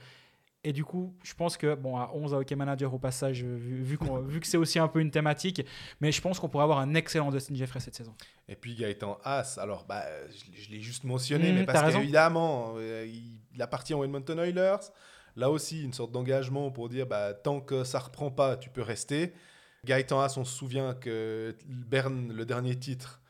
Et du coup, je pense que, bon, à 11 à OK Manager au passage, euh, vu, vu, que c'est aussi un peu une thématique, mais je pense qu'on pourrait avoir un excellent Dustin Jeffrey cette saison. Et puis Gaëtan Haas, alors bah, je, l'ai- je l'ai juste mentionné, Mhm, mais parce qu'évidemment, euh, il, il appartient aux Edmonton Oilers. Là aussi, une sorte d'engagement pour dire bah, tant que ça reprend pas, tu peux rester. Gaëtan Haas, on se souvient que Berne, le dernier titre,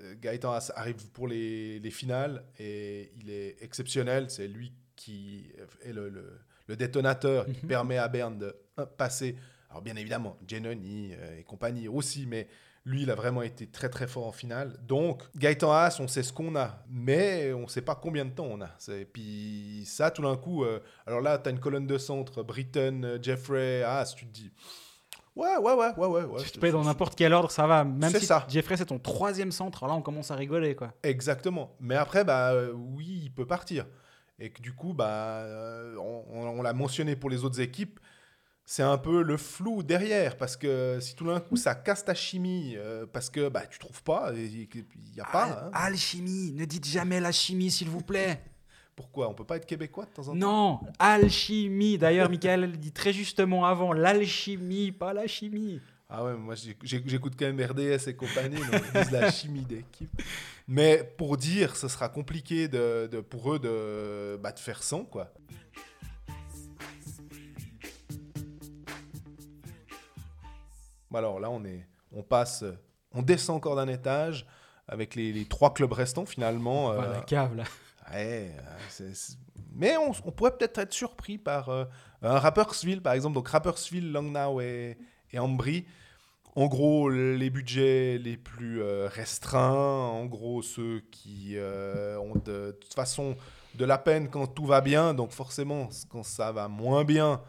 euh, Gaëtan Haas arrive pour les, les finales et il est exceptionnel. C'est lui qui est le, le- le détonateur qui Mhm. permet à Berne de euh, passer. Alors bien évidemment, Genoni euh, et compagnie aussi, mais lui, il a vraiment été très très fort en finale. Donc, Gaëtan Haas, on sait ce qu'on a, mais on ne sait pas combien de temps on a. Et puis ça, tout d'un coup, euh, alors là, tu as une colonne de centre, Britton, Jeffrey, Haas, tu te dis, ouais, ouais, ouais, ouais, ouais. ouais si tu peux dans n'importe quel ordre, ça va. Même si ça. Jeffrey, c'est ton troisième centre, là, on commence à rigoler, quoi. Exactement. Mais après, bah, euh, oui, il peut partir. Et que du coup, bah, euh, on, l'a mentionné pour les autres équipes, c'est un peu le flou derrière. Parce que si tout d'un coup, ça casse ta chimie, euh, parce que bah, tu trouves pas, il n'y a pas. hein. Alchimie, ne dites jamais la chimie, s'il vous plaît. Pourquoi On peut pas être québécois de temps en temps Non, alchimie. D'ailleurs, Michael dit très justement avant l'alchimie, pas la chimie. Ah ouais, moi j'écoute quand même RDS et compagnie, donc ils disent la chimie d'équipe. Mais pour dire, ce sera compliqué de, de- pour eux de, bah, de faire sans, quoi. Alors là, on, est, on passe, on descend encore d'un étage avec les, les trois clubs restants finalement. Euh, la cave, là. Euh, mais on, pourrait peut-être être surpris par euh, un Rapperswil, par exemple. Donc Rapperswil, Langnau et, et Ambry. En gros, les budgets les plus euh, restreints. En gros, ceux qui ont de, toute façon de la peine quand tout va bien. Donc forcément, quand ça va moins bien,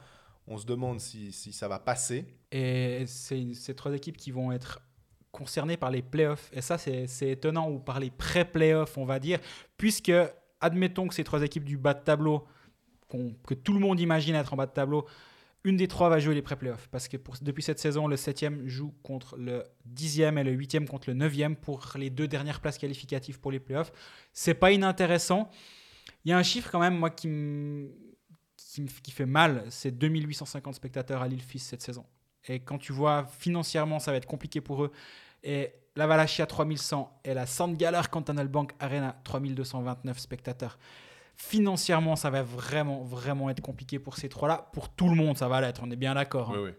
on se demande si, si ça va passer. Et c'est ces trois équipes qui vont être concernées par les playoffs. Et ça, c'est étonnant, ou par les pré-playoffs, on va dire, puisque, admettons que ces trois équipes du bas de tableau, que tout le monde imagine être en bas de tableau, une des trois va jouer les pré-playoffs. Parce que depuis cette saison, le 7e joue contre le 10e et le 8e contre le 9e pour les deux dernières places qualificatives pour les playoffs. C'est pas inintéressant. Il y a un chiffre quand même, moi, qui qui, qui fait mal, c'est 2850 spectateurs à Lille Fils cette saison. Et quand tu vois financièrement, ça va être compliqué pour eux. Et la Valachia 3100 et la Sandgaller Cantonal Bank Arena 3229 spectateurs. Financièrement, ça va vraiment, vraiment être compliqué pour ces trois-là. Pour tout le monde, ça va l'être, on est bien d'accord. hein. oui.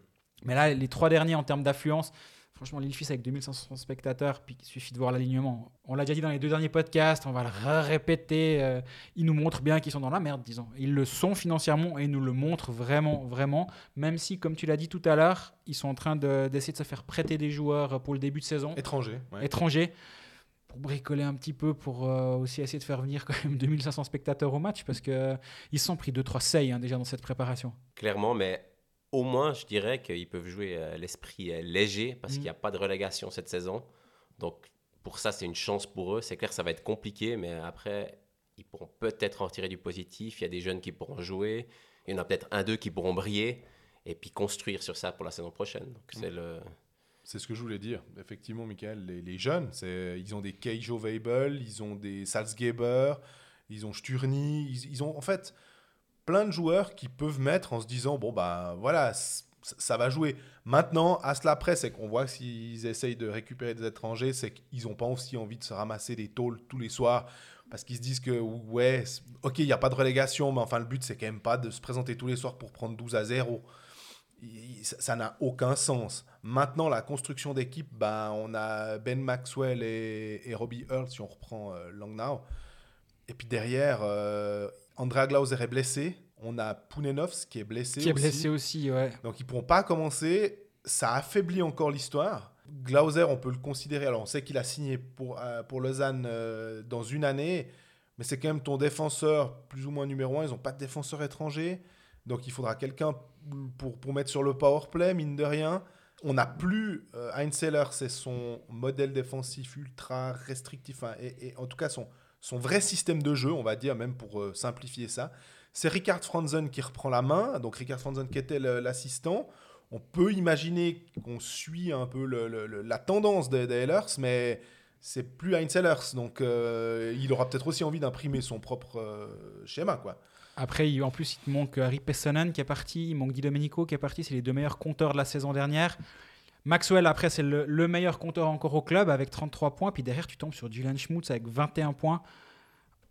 Mais là, les trois derniers en termes d'affluence, franchement, Lille Fils avec 2500 spectateurs, puis il suffit de voir l'alignement. On l'a déjà dit dans les deux derniers podcasts, on va le répéter. euh, ils nous montrent bien qu'ils sont dans la merde, disons. Ils le sont financièrement et ils nous le montrent vraiment, vraiment. Même si, comme tu l'as dit tout à l'heure, ils sont en train de- d'essayer de, se faire prêter des joueurs pour le début de saison Étranger. ouais. étrangers pour bricoler un petit peu, pour euh, aussi essayer de faire venir quand même 2500 spectateurs au match, parce qu'ils se sont pris 2-3 seils hein, déjà dans cette préparation. Clairement, mais au moins, je dirais qu'ils peuvent jouer euh, l'esprit euh, léger parce Mm. qu'il n'y a pas de relégation cette saison. Donc, pour ça, c'est une chance pour eux. C'est clair, ça va être compliqué, mais après, ils pourront peut-être en retirer du positif. Il y a des jeunes qui pourront jouer. Il y en a peut-être un, deux qui pourront briller et puis construire sur ça pour la saison prochaine. Donc, c'est le. C'est ce que je voulais dire. Effectivement, Michael, les, les jeunes, c'est, ils ont des Keijo Weibel, ils ont des Salzgeber, ils ont Sturny, ils, ils ont en fait plein de joueurs qui peuvent mettre en se disant bon bah voilà ça va jouer. Maintenant, à cela près, c'est qu'on voit que s'ils essayent de récupérer des étrangers, c'est qu'ils n'ont pas aussi envie de se ramasser des tôles tous les soirs parce qu'ils se disent que ouais, ok, il n'y a pas de relégation, mais enfin le but c'est quand même pas de se présenter tous les soirs pour prendre 12 à 0 il- ça n'a aucun sens. Maintenant, la construction d'équipe, ben, on a Ben Maxwell et, et Robbie Earl, si on reprend euh, Langnau. Et puis derrière, euh, Andrea Glauser est blessé. On a Pounenovs qui est blessé Qui est aussi. blessé aussi, ouais. Donc ils pourront pas commencer. Ça affaiblit encore l'histoire. Glauser, on peut le considérer. Alors on sait qu'il a signé pour, euh, pour Lausanne euh, dans une année, mais c'est quand même ton défenseur plus ou moins numéro un. Ils n'ont pas de défenseur étranger. Donc il faudra quelqu'un pour, pour mettre sur le power play, mine de rien. On n'a plus euh, Heinzeller, c'est son modèle défensif ultra restrictif, hein, et, et en tout cas son, son vrai système de jeu, on va dire, même pour euh, simplifier ça. C'est Richard Franzen qui reprend la main, donc Richard Franzen qui était l'assistant. On peut imaginer qu'on suit un peu la tendance des, des Ehlers, mais c'est plus Heinz Ehlers, donc euh, il aura peut-être aussi envie d'imprimer son propre euh, schéma, quoi. Après, en plus, il te manque Harry Pessonen qui est parti, il manque Di Domenico qui est parti, c'est les deux meilleurs compteurs de la saison dernière. Maxwell, après, c'est le, le meilleur compteur encore au club avec 33 points. Puis derrière, tu tombes sur Julian Schmutz avec 21 points.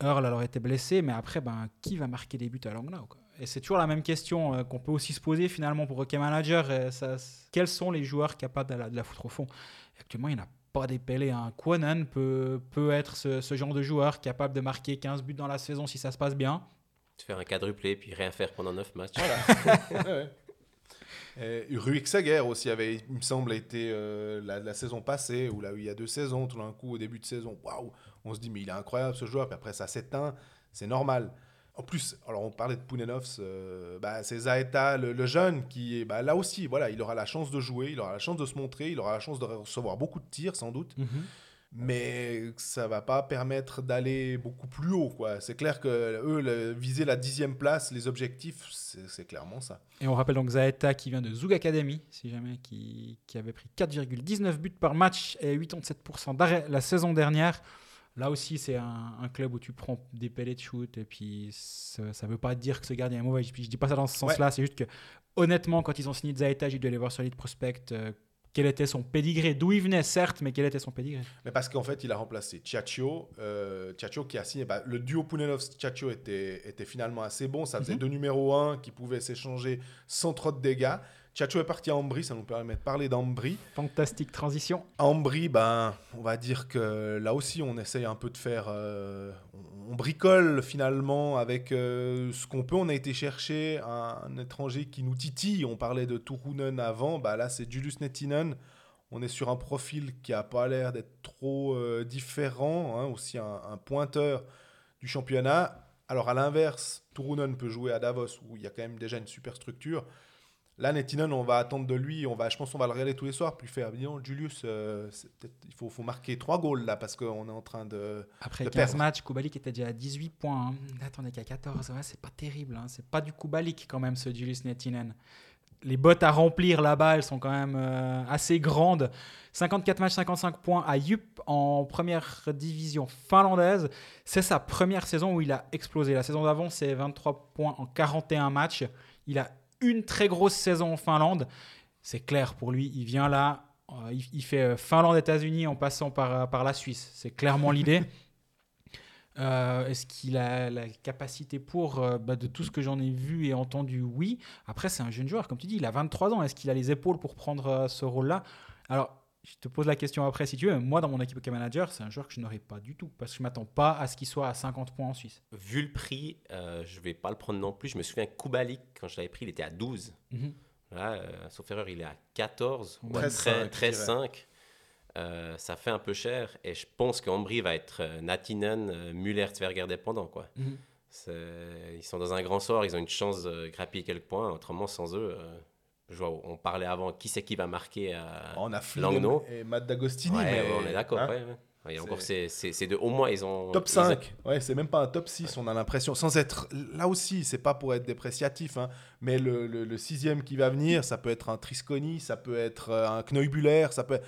Earl alors été blessé, mais après, ben, qui va marquer des buts à Langnau quoi? Et c'est toujours la même question euh, qu'on peut aussi se poser finalement pour Hockey Manager. euh, ça- quels sont les joueurs capables de la, de la foutre au fond? Et Actuellement, il n'y en a pas des pelés. Un Quanan peut, peut être ce, ce genre de joueur capable de marquer 15 buts dans la saison si ça se passe bien. de faire un quadruplé puis rien faire pendant 9 matchs. Ouais. Et Ruik Sager aussi avait, il me semble, été euh, la, saison passée, ou là où il y a deux saisons, tout d'un coup, au début de saison, waouh, on se dit, mais il est incroyable ce joueur, puis après ça s'éteint, c'est normal. En plus, alors on parlait de Pounenovs, euh, bah, c'est Zaeta, le, jeune, qui est bah, là aussi, voilà, il aura la chance de jouer, il aura la chance de se montrer, il aura la chance de recevoir beaucoup de tirs sans doute, mais ça va pas permettre d'aller beaucoup plus haut. quoi. C'est clair que eux, le- viser la dixième place, les objectifs, c'est clairement ça. Et on rappelle donc Zaeta qui vient de Zug Academy, si jamais, qui, qui avait pris 4,19 buts par match et 87% d'arrêt la saison dernière. Là aussi, c'est un, un club où tu prends des pellets de shoot et puis ça ne veut pas dire que ce gardien est mauvais. Je, je dis pas ça dans ce sens-là, c'est juste que honnêtement, quand ils ont signé Zaeta, j'ai dû aller voir sur Elite Prospect euh, quel était son pédigré, d'où il venait certes, mais quel était son pédigré. Mais parce qu'en fait, il a remplacé Ciaccio. Euh, qui a signé. bah, le duo Pounenovs-Ciaccio était, était finalement assez bon. Ça faisait Mhm. deux numéros 1 qui pouvaient s'échanger sans trop de dégâts. Ciaccio est parti à Ambry, ça nous permet de parler d'Ambry. Fantastique transition. Ambry, ben, on va dire que là aussi, on essaye un peu de faire. euh, on, on bricole finalement avec euh, ce qu'on peut. On a été chercher un, un étranger qui nous titille. On parlait de Turunen avant. Bah, là, c'est Julius Nettinen. On est sur un profil qui a pas l'air d'être trop euh, différent. hein, aussi un, un pointeur du championnat. Alors, à l'inverse, Turunen peut jouer à Davos où il y a quand même déjà une super structure. Là, Nettinen, on va attendre de lui. On va, je pense qu'on va le regarder tous les soirs. Plus faire, donc, Julius, euh, il faut, faut marquer trois goals là parce qu'on est en train de. Après de 15 perdre. matchs, Kubalik était déjà à 18 points. hein. Là, t'en es qu'à 14. Ouais, c'est pas terrible. hein. C'est pas du Kubalik quand même, ce Julius Nettinen. Les bottes à remplir là-bas, elles sont quand même euh, assez grandes. 54 matchs, 55 points à Yup en première division finlandaise. C'est sa première saison où il a explosé. La saison d'avant, c'est 23 points en 41 matchs. Il a une très grosse saison en Finlande. C'est clair pour lui. Il vient là, euh, il, il fait euh, Finlande-États-Unis en passant par, euh, par la Suisse. C'est clairement l'idée. Euh, Est-ce qu'il a la capacité pour euh, bah, De tout ce que j'en ai vu et entendu, oui. Après, c'est un jeune joueur, comme tu dis, il a 23 ans. Est-ce qu'il a les épaules pour prendre euh, ce rôle-là? Alors, je te pose la question après si tu veux. Moi, dans mon équipe OK Manager, c'est un joueur que je n'aurais pas du tout parce que je ne m'attends pas à ce qu'il soit à 50 points en Suisse. Vu le prix, euh, je vais pas le prendre non plus. Je me souviens que Kubalik, quand je l'avais pris, il était à 12. Mhm. Là, euh, sauf erreur, il est à 14. Ouais, 13,5, 13,5. Euh, ça fait un peu cher. Et je pense qu'Ambry va être euh, Natinen, euh, Muller, Zverger dépendant. Quoi. Mhm. Ils sont dans un grand sort. Ils ont une chance de grappiller quelques points. Autrement, sans eux, euh, je vois, on parlait avant qui c'est qui va marquer à. On a Flynn Langnau. et Matt D'Agostini. Ouais, mais, ouais, on est d'accord. hein, ouais, ouais. Ouais, et C'est- encore, c'est c'est- c'est de au moins ils ont Top ils ont- 5, ouais, c'est même pas un top 6, on a l'impression, sans être là aussi, c'est pas pour être dépréciatif, hein, mais le, le- le sixième qui va venir, ça peut être un Trisconi, ça peut être euh, un Kneubuller, ça peut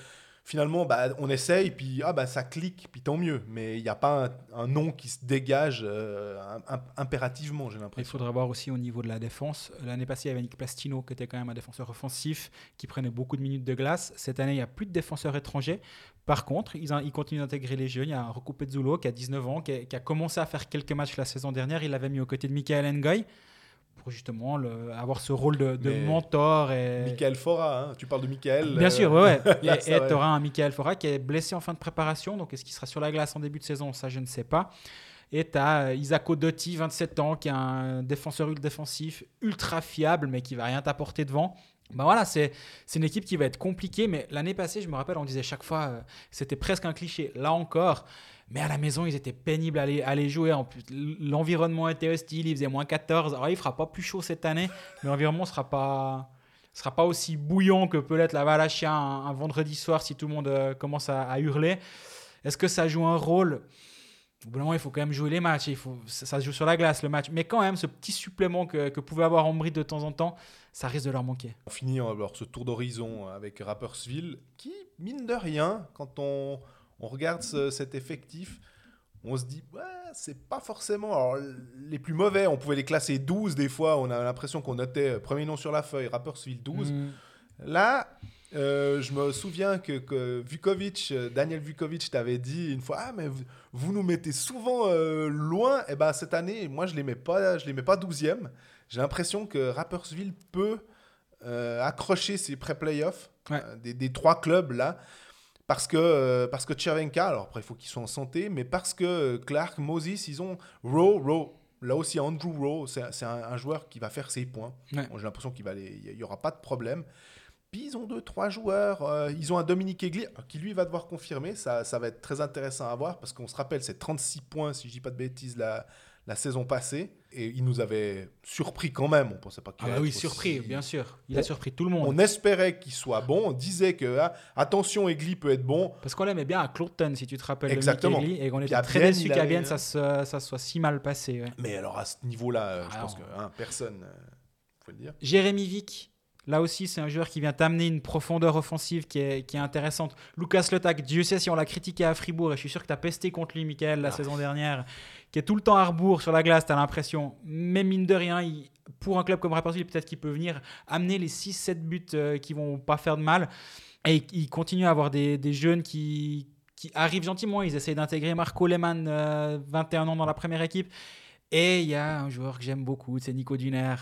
Finalement, bah, on essaye, puis ah, bah, ça clique, puis tant mieux. Mais il n'y a pas un, un nom qui se dégage euh, im- im- impérativement, j'ai Il l'impression. faudra voir aussi au niveau de la défense. L'année passée, il y avait Nick Plastino, qui était quand même un défenseur offensif, qui prenait beaucoup de minutes de glace. Cette année, il n'y a plus de défenseurs étrangers. Par contre, ils, ils continuent d'intégrer les jeunes. Il y a Rocco Pezzulo, qui a 19 ans, qui a, qui a commencé à faire quelques matchs la saison dernière. Il l'avait mis aux côtés de Michael Ngoy pour justement le- avoir ce rôle de, mentor. Et... Michael Fora, hein, tu parles de Michael. Bien euh, sûr, ouais, ouais. là, et tu auras un Michael Fora qui est blessé en fin de préparation. Donc, est-ce qu'il sera sur la glace en début de saison Ça, je ne sais pas. Et tu as Isako Dotti, 27 ans, qui est un défenseur ultra défensif, ultra fiable, mais qui va rien t'apporter devant. Ben voilà, c'est c'est une équipe qui va être compliquée, mais l'année passée, je me rappelle, on disait chaque fois, euh, c'était presque un cliché. Là encore, mais à la maison, ils étaient pénibles à aller, jouer. En plus, l'environnement était hostile, il faisait moins 14. Alors, il fera pas plus chaud cette année, mais l'environnement sera pas sera pas aussi bouillant que peut l'être la Valachia un, un vendredi soir si tout le monde euh, commence à, hurler. Est-ce que ça joue un rôle? Au bout il faut quand même jouer les matchs. Il faut, ça, se joue sur la glace, le match. Mais quand même, ce petit supplément que, que pouvait avoir Ambry de temps en temps, ça risque de leur manquer. On finit alors ce tour d'horizon avec Rapperswil, qui, mine de rien, quand on, on regarde ce- cet effectif, on se dit, ouais, c'est pas forcément. Alors, les plus mauvais, on pouvait les classer 12 des fois, on a l'impression qu'on notait euh, premier nom sur la feuille, Rapperswil 12. Mm. Là, euh, je me souviens que, que Vukovic, euh, Daniel Vukovic t'avait dit une fois Ah, mais vous, vous nous mettez souvent euh, loin. Et ben cette année, moi, je ne les mets pas, je les mets pas 12e. J'ai l'impression que Rapperswil peut accrocher ses pré-playoffs Ouais. des, des trois clubs là. Parce que, euh, parce que Tchervenka, alors après, il faut qu'ils soient en santé, mais parce que euh, Clark, Moses, ils ont Rowe, Rowe. Là aussi, Andrew Rowe, c'est c'est un, un joueur qui va faire ses points. Ouais. Bon, J'ai l'impression qu'il va les- il n'y aura pas de problème. Puis ils ont deux, trois joueurs. euh, ils ont un Dominique Egli qui lui va devoir confirmer. Ça, ça va être très intéressant à voir parce qu'on se rappelle, c'est 36 points, si je dis pas de bêtises, la, la saison passée. Et il nous avait surpris quand même. On pensait pas qu'il Ah bah oui, surpris, bien sûr. Il a surpris tout le monde. On espérait qu'il soit bon. On disait que ah, attention, Egli peut être bon. Parce qu'on l'aimait bien à Claudeton, si tu te rappelles, Exactement. de Mick Egli, et qu'on était très qu'à Bienne, ça, se- ça soit si mal passé. ouais. Mais alors à ce niveau-là, euh, je Ah, pense que hein, personne, euh, faut le dire. Jérémy Vick, là aussi, c'est un joueur qui vient t'amener une profondeur offensive qui est, qui est intéressante. Lucas Letak, Dieu sait si on l'a critiqué à Fribourg, et je suis sûr que tu as pesté contre lui, Michael, la Ah. saison dernière, qui est tout le temps à rebours sur la glace, tu as l'impression. Mais mine de rien, pour un club comme Rapperswil, peut-être qu'il peut venir amener les 6-7 buts euh, qui vont pas faire de mal. Et il- continue à avoir des, des jeunes qui, qui arrivent gentiment. Ils essayent d'intégrer Marco Lehmann, euh, 21 ans dans la première équipe. Et il y a un joueur que j'aime beaucoup, c'est Nico Duner.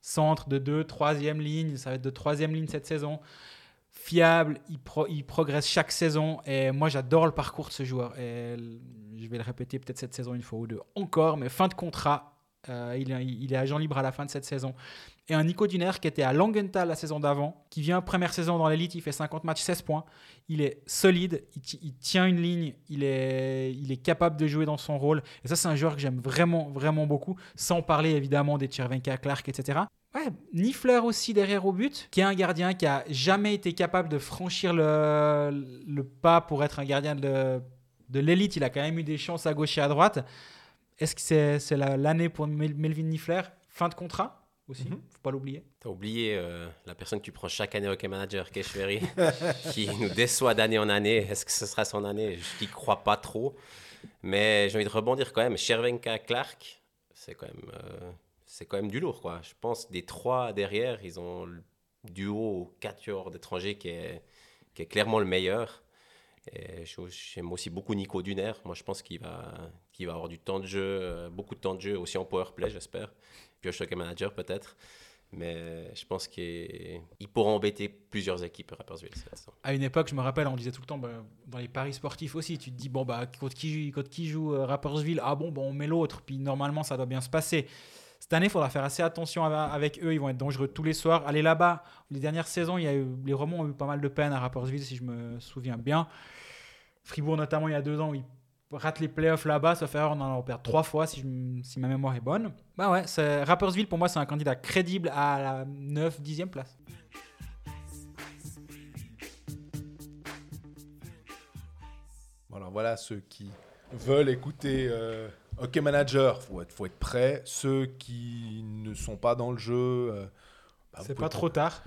Centre de 2, 3e ligne. Ça va être de 3e ligne cette saison. Fiable, il, pro- il progresse chaque saison. Et moi, j'adore le parcours de ce joueur. Et je vais le répéter peut-être cette saison une fois ou deux encore. Mais fin de contrat, euh, il est agent libre à la fin de cette saison. Et un Nico Duner qui était à Langenthal la saison d'avant, qui vient première saison dans l'élite, il fait 50 matchs, 16 points. Il est solide, il, ti- il tient une ligne, il est, il est capable de jouer dans son rôle. Et ça, c'est un joueur que j'aime vraiment, vraiment beaucoup, sans parler évidemment des Chervenka, Clark, etc. Ouais, Niffler aussi derrière au but, qui est un gardien qui a jamais été capable de franchir le, pas pour être un gardien de, de l'élite. Il a quand même eu des chances à gauche et à droite. Est-ce que c'est la- l'année pour Mel- Melvin Niffler? Fin de contrat? Aussi, Mhm. faut pas l'oublier. T'as oublié euh, la personne que tu prends chaque année au hockey manager, Kesh Ferry, qui nous déçoit d'année en année. Est-ce que ce sera son année? Je n'y crois pas trop. Mais j'ai envie de rebondir quand même. Chervenka, Clark, c'est quand même, euh, c'est quand même du lourd, quoi. Je pense des trois derrière, ils ont le duo ou quatuor d'étrangers qui est, qui est clairement le meilleur. J'aime aussi beaucoup Nico Duner. Moi, je pense qu'il va, qu'il va avoir du temps de jeu, euh, beaucoup de temps de jeu, aussi en power play, j'espère. Puis hockey manager, peut-être. Mais je pense qu'il il pourra embêter plusieurs équipes à Rapperswil. À une époque, je me rappelle, on disait tout le temps, bah, dans les paris sportifs aussi, tu te dis, bon, bah, contre qui, contre qui joue euh, Rapperswil? Ah bon, bah, on met l'autre, puis normalement, ça doit bien se passer. Cette année, il faudra faire assez attention avec eux, ils vont être dangereux tous les soirs. Aller là-bas, les dernières saisons, il y a eu, les Romans ont eu pas mal de peine à Rapperswil, si je me souviens bien. Fribourg, notamment, il y a deux ans, où ils ratent les playoffs là-bas, sauf erreur, on en perd trois fois, si, je si ma mémoire est bonne. Bah ouais, Rapperswil, pour moi, c'est un candidat crédible à la 9, 10e place. Voilà, voilà ceux qui veulent écouter euh, Hockey Manager, faut être, faut être prêt. Ceux qui ne sont pas dans le jeu, euh, bah, c'est pas trop tard.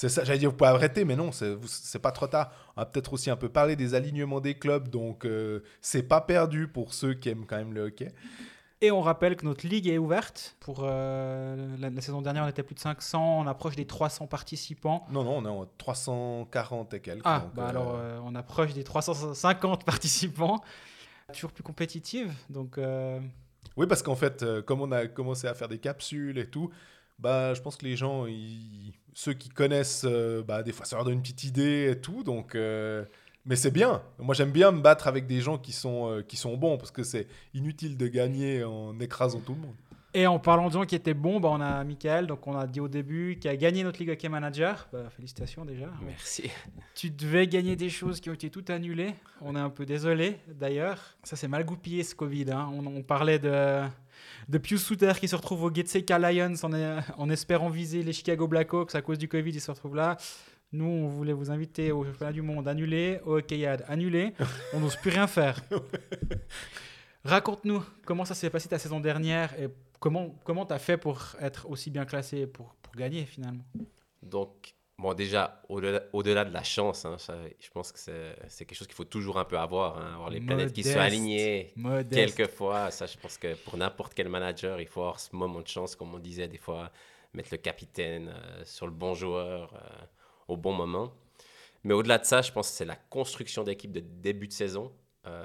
C'est ça, j'allais dire, vous pouvez arrêter, mais non, c'est pas trop tard. On va peut-être aussi un peu parler des alignements des clubs, donc euh, c'est pas perdu pour ceux qui aiment quand même le hockey. Et on rappelle que notre ligue est ouverte. Pour euh, la, la saison dernière, on était plus de 500. On approche des 300 participants. Non, non, on est en 340 et quelques. Ah, donc, bah euh, alors euh, on approche des 350 participants. Toujours plus compétitive. Donc, Oui, parce qu'en fait, comme on a commencé à faire des capsules et tout, bah, je pense que les gens, ils- ceux qui connaissent, euh, bah, des fois, ça leur donne une petite idée et tout. Donc, euh, mais c'est bien. Moi, j'aime bien me battre avec des gens qui sont, euh, qui sont bons parce que c'est inutile de gagner en écrasant tout le monde. Et en parlant de gens qui étaient bons, bah, on a Michael, donc on a dit au début, qui a gagné notre Ligue Hockey Manager. Bah, félicitations déjà. Merci. Tu devais gagner des choses qui ont été toutes annulées. On est un peu désolé d'ailleurs. Ça s'est mal goupillé ce Covid. hein. On, on parlait de, de Pius Souter qui se retrouve au Getseka Lions en, en espérant viser les Chicago Blackhawks à cause du Covid. Il se retrouve là. Nous, on voulait vous inviter au championnat du monde annulé, au Hockeyad annulé. On n'ose plus rien faire. Raconte-nous comment ça s'est passé ta saison dernière et comment comment t'as fait pour être aussi bien classé pour, pour gagner finalement? Donc, bon, déjà, au-delà au-delà de la chance, hein, ça, je pense que c'est c'est quelque chose qu'il faut toujours un peu avoir, hein, avoir les planètes qui sont alignées. Modeste. Quelquefois, ça, je pense que pour n'importe quel manager, il faut avoir ce moment de chance, comme on disait, des fois, mettre le capitaine euh, sur le bon joueur euh, au bon moment. Mais au-delà de ça, je pense que c'est la construction d'équipe de début de saison. Euh,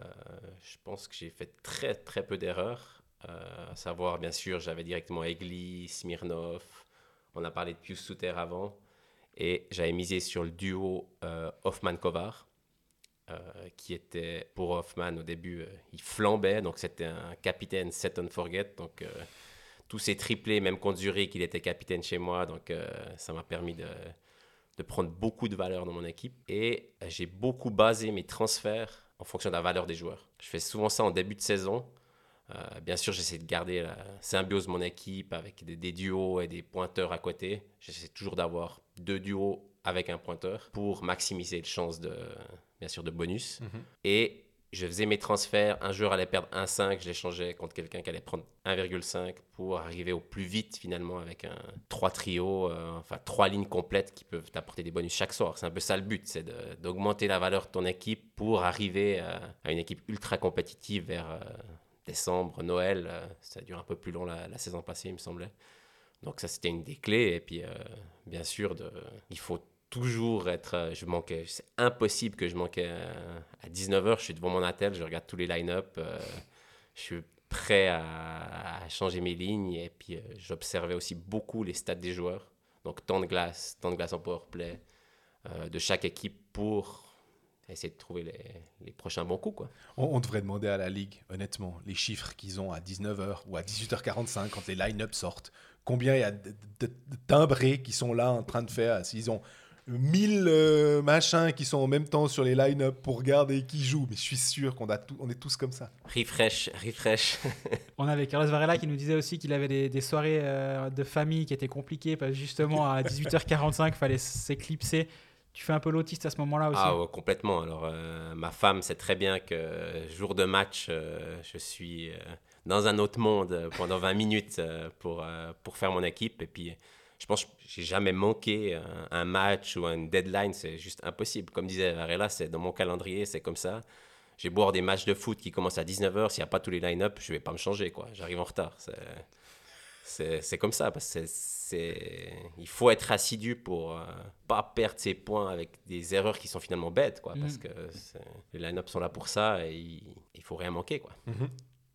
je pense que j'ai fait très, très peu d'erreurs. À savoir, bien sûr, j'avais directement Egli, Smirnov. On a parlé de Pius Souter avant. Et j'avais misé sur le duo euh, Hoffman-Kovar euh, qui était pour Hoffman au début, euh, il flambait, donc c'était un capitaine set on forget, donc euh, tous ces triplés, même contre Zurich, il était capitaine chez moi, donc ça m'a permis de, de prendre beaucoup de valeur dans mon équipe et j'ai beaucoup basé mes transferts en fonction de la valeur des joueurs. Je fais souvent ça en début de saison. Euh, bien sûr, j'essaie de garder la symbiose de mon équipe avec des, des duos et des pointeurs à côté. J'essaie toujours d'avoir deux duos avec un pointeur pour maximiser les chances de, bien sûr, de bonus. Et je faisais mes transferts. Un joueur allait perdre 1,5, je l'échangeais contre quelqu'un qui allait prendre 1,5 pour arriver au plus vite finalement avec un trois trios, euh, enfin trois lignes complètes qui peuvent t'apporter des bonus chaque soir. C'est un peu ça le but, c'est d'augmenter la valeur de ton équipe pour arriver à, à une équipe ultra compétitive vers euh, décembre, Noël. euh, ça dure un peu plus long la, saison passée, il me semblait. Donc ça, c'était une des clés. Et puis, euh, bien sûr, il faut toujours être. euh, Je manquais. C'est impossible que je manquais à 19h. Je suis devant mon attel, je regarde tous les line-up. je suis prêt à, à changer mes lignes. Et puis, j'observais aussi beaucoup les stats des joueurs. Donc, temps de glace, temps de glace en powerplay de chaque équipe pour essayer de trouver les, les prochains bons coups. Quoi. On, on devrait demander à la Ligue, honnêtement, les chiffres qu'ils ont à 19h ou à 18h45 quand les line-up sortent. Combien il y a de, de- de timbrés qui sont là en train de faire S'ils ont 1000 euh, machins qui sont en même temps sur les line-up pour regarder qui joue. Mais je suis sûr qu'on a tout- on est tous comme ça. Refresh, refresh. On avait Carlos Varela qui nous disait aussi qu'il avait des, des soirées euh, de famille qui étaient compliquées parce que justement à 18h45 il fallait s'éclipser. Tu fais un peu l'autiste à ce moment-là aussi. Ah ouais, complètement. Alors, euh, ma femme sait très bien que euh, jour de match, euh, je suis dans un autre monde pendant 20 minutes pour, pour faire mon équipe. Et puis, je pense que j'ai jamais manqué un, match ou une deadline. C'est juste impossible. Comme disait Varela, c'est dans mon calendrier, c'est comme ça. J'ai beau avoir des matchs de foot qui commencent à 19h. S'il n'y a pas tous les line-up, je vais pas me changer. quoi. J'arrive en retard. C'est- C'est c'est comme ça. Parce que c'est- il faut être assidu pour euh, pas perdre ses points avec des erreurs qui sont finalement bêtes. Quoi, Parce Mm. que les line-up sont là pour ça et il, il faut rien manquer. Quoi.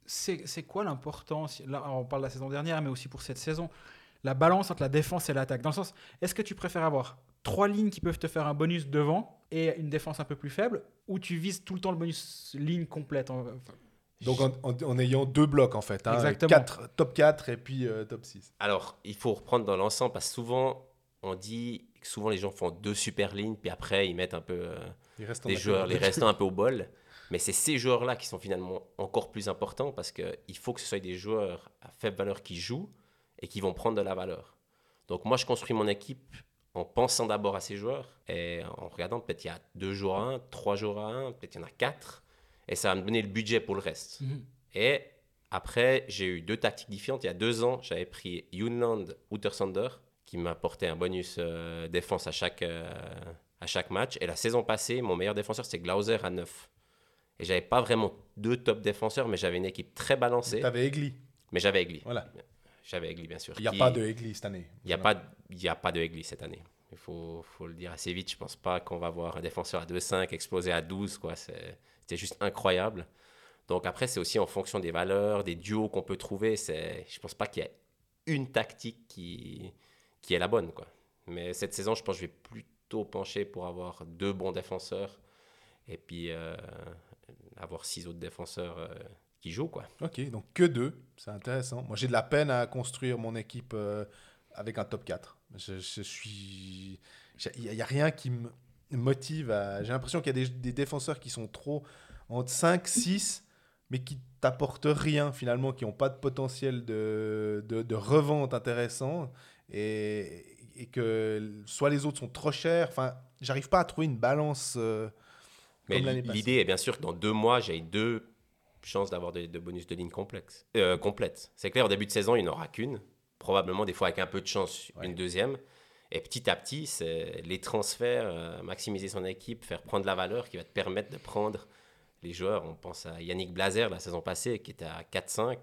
C'est c'est quoi l'importance Là, on parle de la saison dernière, mais aussi pour cette saison. La balance entre la défense et l'attaque? Dans le sens, est-ce que tu préfères avoir trois lignes qui peuvent te faire un bonus devant et une défense un peu plus faible, ou tu vises tout le temps le bonus ligne complète en- enfin, Donc en, en- en ayant deux blocs en fait. hein, Exactement. quatre- top 4 et puis euh, top 6. Alors, il faut reprendre dans l'ensemble parce que souvent, on dit que souvent les gens font deux super lignes, puis après ils mettent un peu euh, les joueurs, les restants un peu au bol. Mais c'est ces joueurs-là qui sont finalement encore plus importants parce qu'il faut que ce soit des joueurs à faible valeur qui jouent et qui vont prendre de la valeur. Donc moi, je construis mon équipe en pensant d'abord à ces joueurs et en regardant peut-être il y a deux jours à un, trois jours à un, peut-être il y en a quatre, et ça va me donner le budget pour le reste. Mhm. Et après, j'ai eu deux tactiques différentes. Il y a deux ans, j'avais pris Yunland Outersander, qui m'apportait un bonus euh, défense à chaque, euh, à chaque match. Et la saison passée, mon meilleur défenseur, c'était Glauser à 9. Et j'avais pas vraiment deux top défenseurs, mais j'avais une équipe très balancée. T'avais Egli. Mais j'avais Egli. Voilà. J'avais Egli, bien sûr. Il n'y a qui- pas de Egli cette année. il n'y a, pas de- il y a pas de Egli cette année. Il faut, faut le dire assez vite. Je pense pas qu'on va voir un défenseur à 2,5 exploser à 12. quoi. C'est- C'était juste incroyable. Donc après, c'est aussi en fonction des valeurs, des duos qu'on peut trouver. C'est- Je pense pas qu'il y ait une tactique qui, qui est la bonne. Quoi. Mais cette saison, je pense que je vais plutôt pencher pour avoir deux bons défenseurs et puis euh, avoir six autres défenseurs euh, qui jouent. Quoi. Ok, donc que deux, c'est intéressant. Moi, j'ai de la peine à construire mon équipe euh, avec un top 4. Je, suis. Il n'y a, rien qui me motive à. J'ai l'impression qu'il y a des, des défenseurs qui sont trop entre 5, 6, mais qui t'apportent rien finalement, qui n'ont pas de potentiel de, de, de revente intéressant. Et, et que soit les autres sont trop chers. Enfin, j'arrive pas à trouver une balance. euh, Mais l'idée est bien sûr que dans deux mois, j'ai deux chances d'avoir de, de bonus de ligne complexe, euh, complète. C'est clair, au début de saison, il n'y en aura qu'une. Probablement, des fois, avec un peu de chance, Ouais. une deuxième. Et petit à petit, c'est les transferts, euh, maximiser son équipe, faire prendre la valeur qui va te permettre de prendre les joueurs. On pense à Yannick Blazer la saison passée, qui était à 4-5.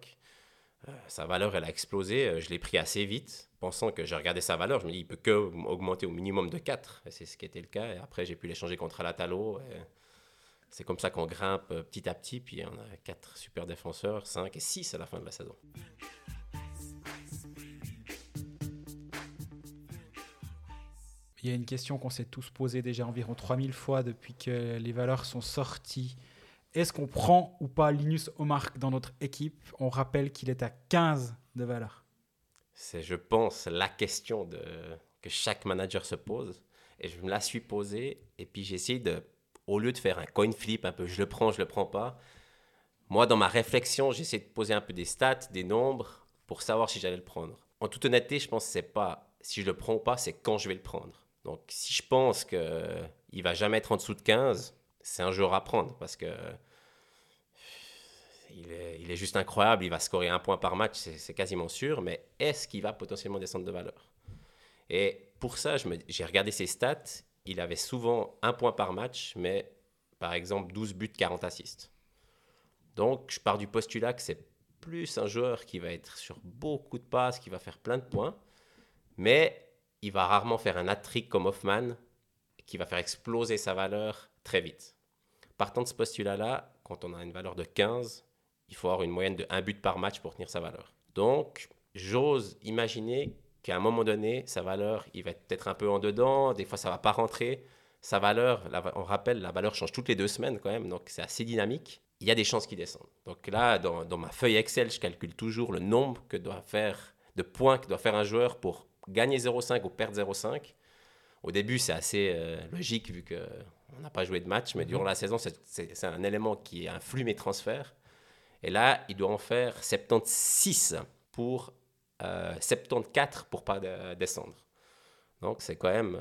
Euh, sa valeur, elle a explosé. Euh, Je l'ai pris assez vite, pensant que j'ai regardé sa valeur. Je me dis, il peut que augmenter au minimum de 4. Et c'est ce qui était le cas. Et après, j'ai pu l'échanger contre Alatalo. C'est comme ça qu'on grimpe petit à petit. Puis on a 4 super défenseurs, 5 et 6 à la fin de la saison. Il y a une question qu'on s'est tous posée déjà environ 3000 fois depuis que les valeurs sont sorties. Est-ce qu'on prend ou pas Linus Omark dans notre équipe? On rappelle qu'il est à 15 de valeur. C'est, je pense, la question que chaque manager se pose. Et je me la suis posée. Et puis j'ai essayé de, au lieu de faire un coin flip, un peu je le prends, je le prends pas, moi, dans ma réflexion, j'ai essayé de poser un peu des stats, des nombres, pour savoir si j'allais le prendre. En toute honnêteté, je pense que c'est pas si je le prends ou pas, c'est quand je vais le prendre. Donc si je pense qu'il il va jamais être en dessous de 15, c'est un joueur à prendre parce que il est, est juste incroyable, il va scorer un point par match, c'est quasiment sûr, mais est-ce qu'il va potentiellement descendre de valeur? Et pour ça, j'ai regardé ses stats, il avait souvent un point par match, mais par exemple 12 buts, 40 assists. Donc je pars du postulat que c'est plus un joueur qui va être sur beaucoup de passes, qui va faire plein de points, mais il va rarement faire un hat-trick comme Hoffman qui va faire exploser sa valeur très vite. Partant de ce postulat-là, quand on a une valeur de 15, il faut avoir une moyenne de 1 but par match pour tenir sa valeur. Donc, j'ose imaginer qu'à un moment donné, sa valeur, il va être peut-être un peu en dedans, des fois ça va pas rentrer. Sa valeur, on rappelle, la valeur change toutes les deux semaines quand même, donc c'est assez dynamique. Il y a des chances qu'il descende. Donc là, dans, dans ma feuille Excel, je calcule toujours le nombre que doit faire, de points que doit faire un joueur pour gagner 0,5 ou perdre 0,5. Au début, c'est assez euh, logique vu qu'on n'a pas joué de match, mais durant la saison, c'est- un élément qui influe mes transferts. Et là, il doit en faire 76 pour euh, 74 pour pas de- descendre. Donc c'est quand même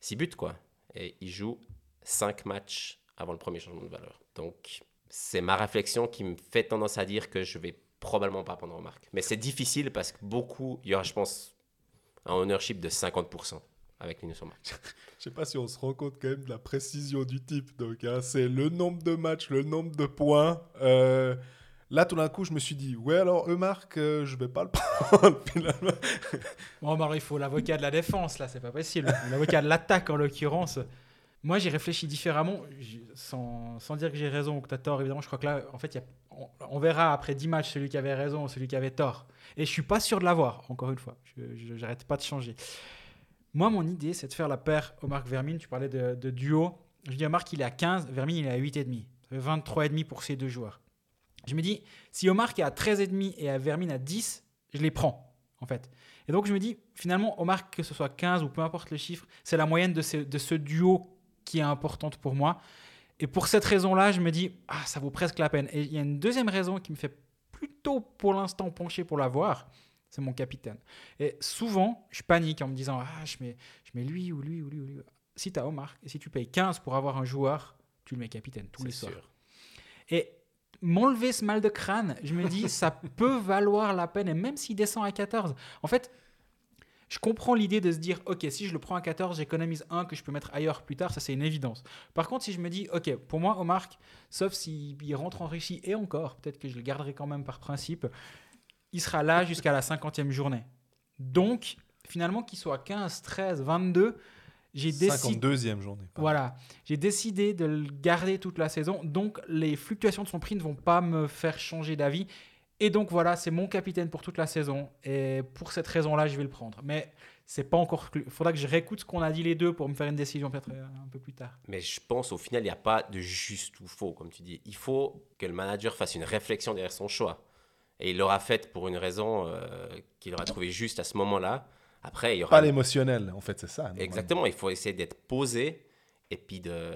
6 buts quoi. Et il joue 5 matchs avant le premier changement de valeur. Donc c'est ma réflexion qui me fait tendance à dire que je vais probablement pas prendre remarque. Mais c'est difficile parce que beaucoup, il y aura je pense un ownership de 50% avec Linus Omark. Je sais pas si on se rend compte quand même de la précision du type. Donc, hein, c'est le nombre de matchs, le nombre de points. Euh, là, tout d'un coup, je me suis dit, ouais, alors, Eumark, euh, je vais pas le prendre finalement. Bon, alors, il faut l'avocat de la défense, là, c'est pas possible. L'avocat de l'attaque, en l'occurrence. Moi, j'ai réfléchi différemment, sans, sans dire que j'ai raison ou que tu as tort, évidemment. Je crois que là, en fait, y a- on, verra après 10 matchs celui qui avait raison ou celui qui avait tort. Et je suis pas sûr de l'avoir, encore une fois. Je n'arrête pas de changer. Moi, mon idée, c'est de faire la paire au Marc Vermin. Tu parlais de, de duo. Je dis à Marc, il est à 15, Vermin, il est à 8,5. Ça fait 23,5 pour ces deux joueurs. Je me dis, si Omar est à 13,5 et à Vermin à 10, je les prends, en fait. Et donc, je me dis, finalement, Omar, que ce soit 15 ou peu importe le chiffre, c'est la moyenne de ce, de ce duo qui est importante pour moi. Et pour cette raison-là, je me dis, ah, ça vaut presque la peine. Et il y a une deuxième raison qui me fait plutôt, pour l'instant, pencher pour l'avoir, c'est mon capitaine. Et souvent, je panique en me disant, ah, je mets, je mets lui ou lui ou lui ou lui. Si tu as Omar, et si tu payes 15 pour avoir un joueur, tu le mets capitaine tous les soirs. Et m'enlever ce mal de crâne, je me dis, ça peut valoir la peine. Et même s'il descend à 14, en fait, je comprends l'idée de se dire, ok, si je le prends à 14, j'économise un que je peux mettre ailleurs plus tard, ça c'est une évidence. Par contre, si je me dis, ok, pour moi, Omar, sauf s'il il rentre en Russie, et encore, peut-être que je le garderai quand même par principe, il sera là jusqu'à la 50e journée. Donc, finalement, qu'il soit 15, 13, 22, j'ai décidé... 52e journée. pardon. Voilà, j'ai décidé de le garder toute la saison, donc les fluctuations de son prix ne vont pas me faire changer d'avis. Et donc voilà, c'est mon capitaine pour toute la saison, et pour cette raison-là, je vais le prendre. Mais c'est pas encore. Il faudra que je réécoute ce qu'on a dit les deux pour me faire une décision peut-être euh, un peu plus tard. Mais je pense au final, il n'y a pas de juste ou faux, comme tu dis. Il faut que le manager fasse une réflexion derrière son choix. Et il l'aura faite pour une raison euh, qu'il aura trouvé juste à ce moment-là. Après, il y aura. Pas l'émotionnel, en fait, c'est ça. Exactement, il faut essayer d'être posé et puis de,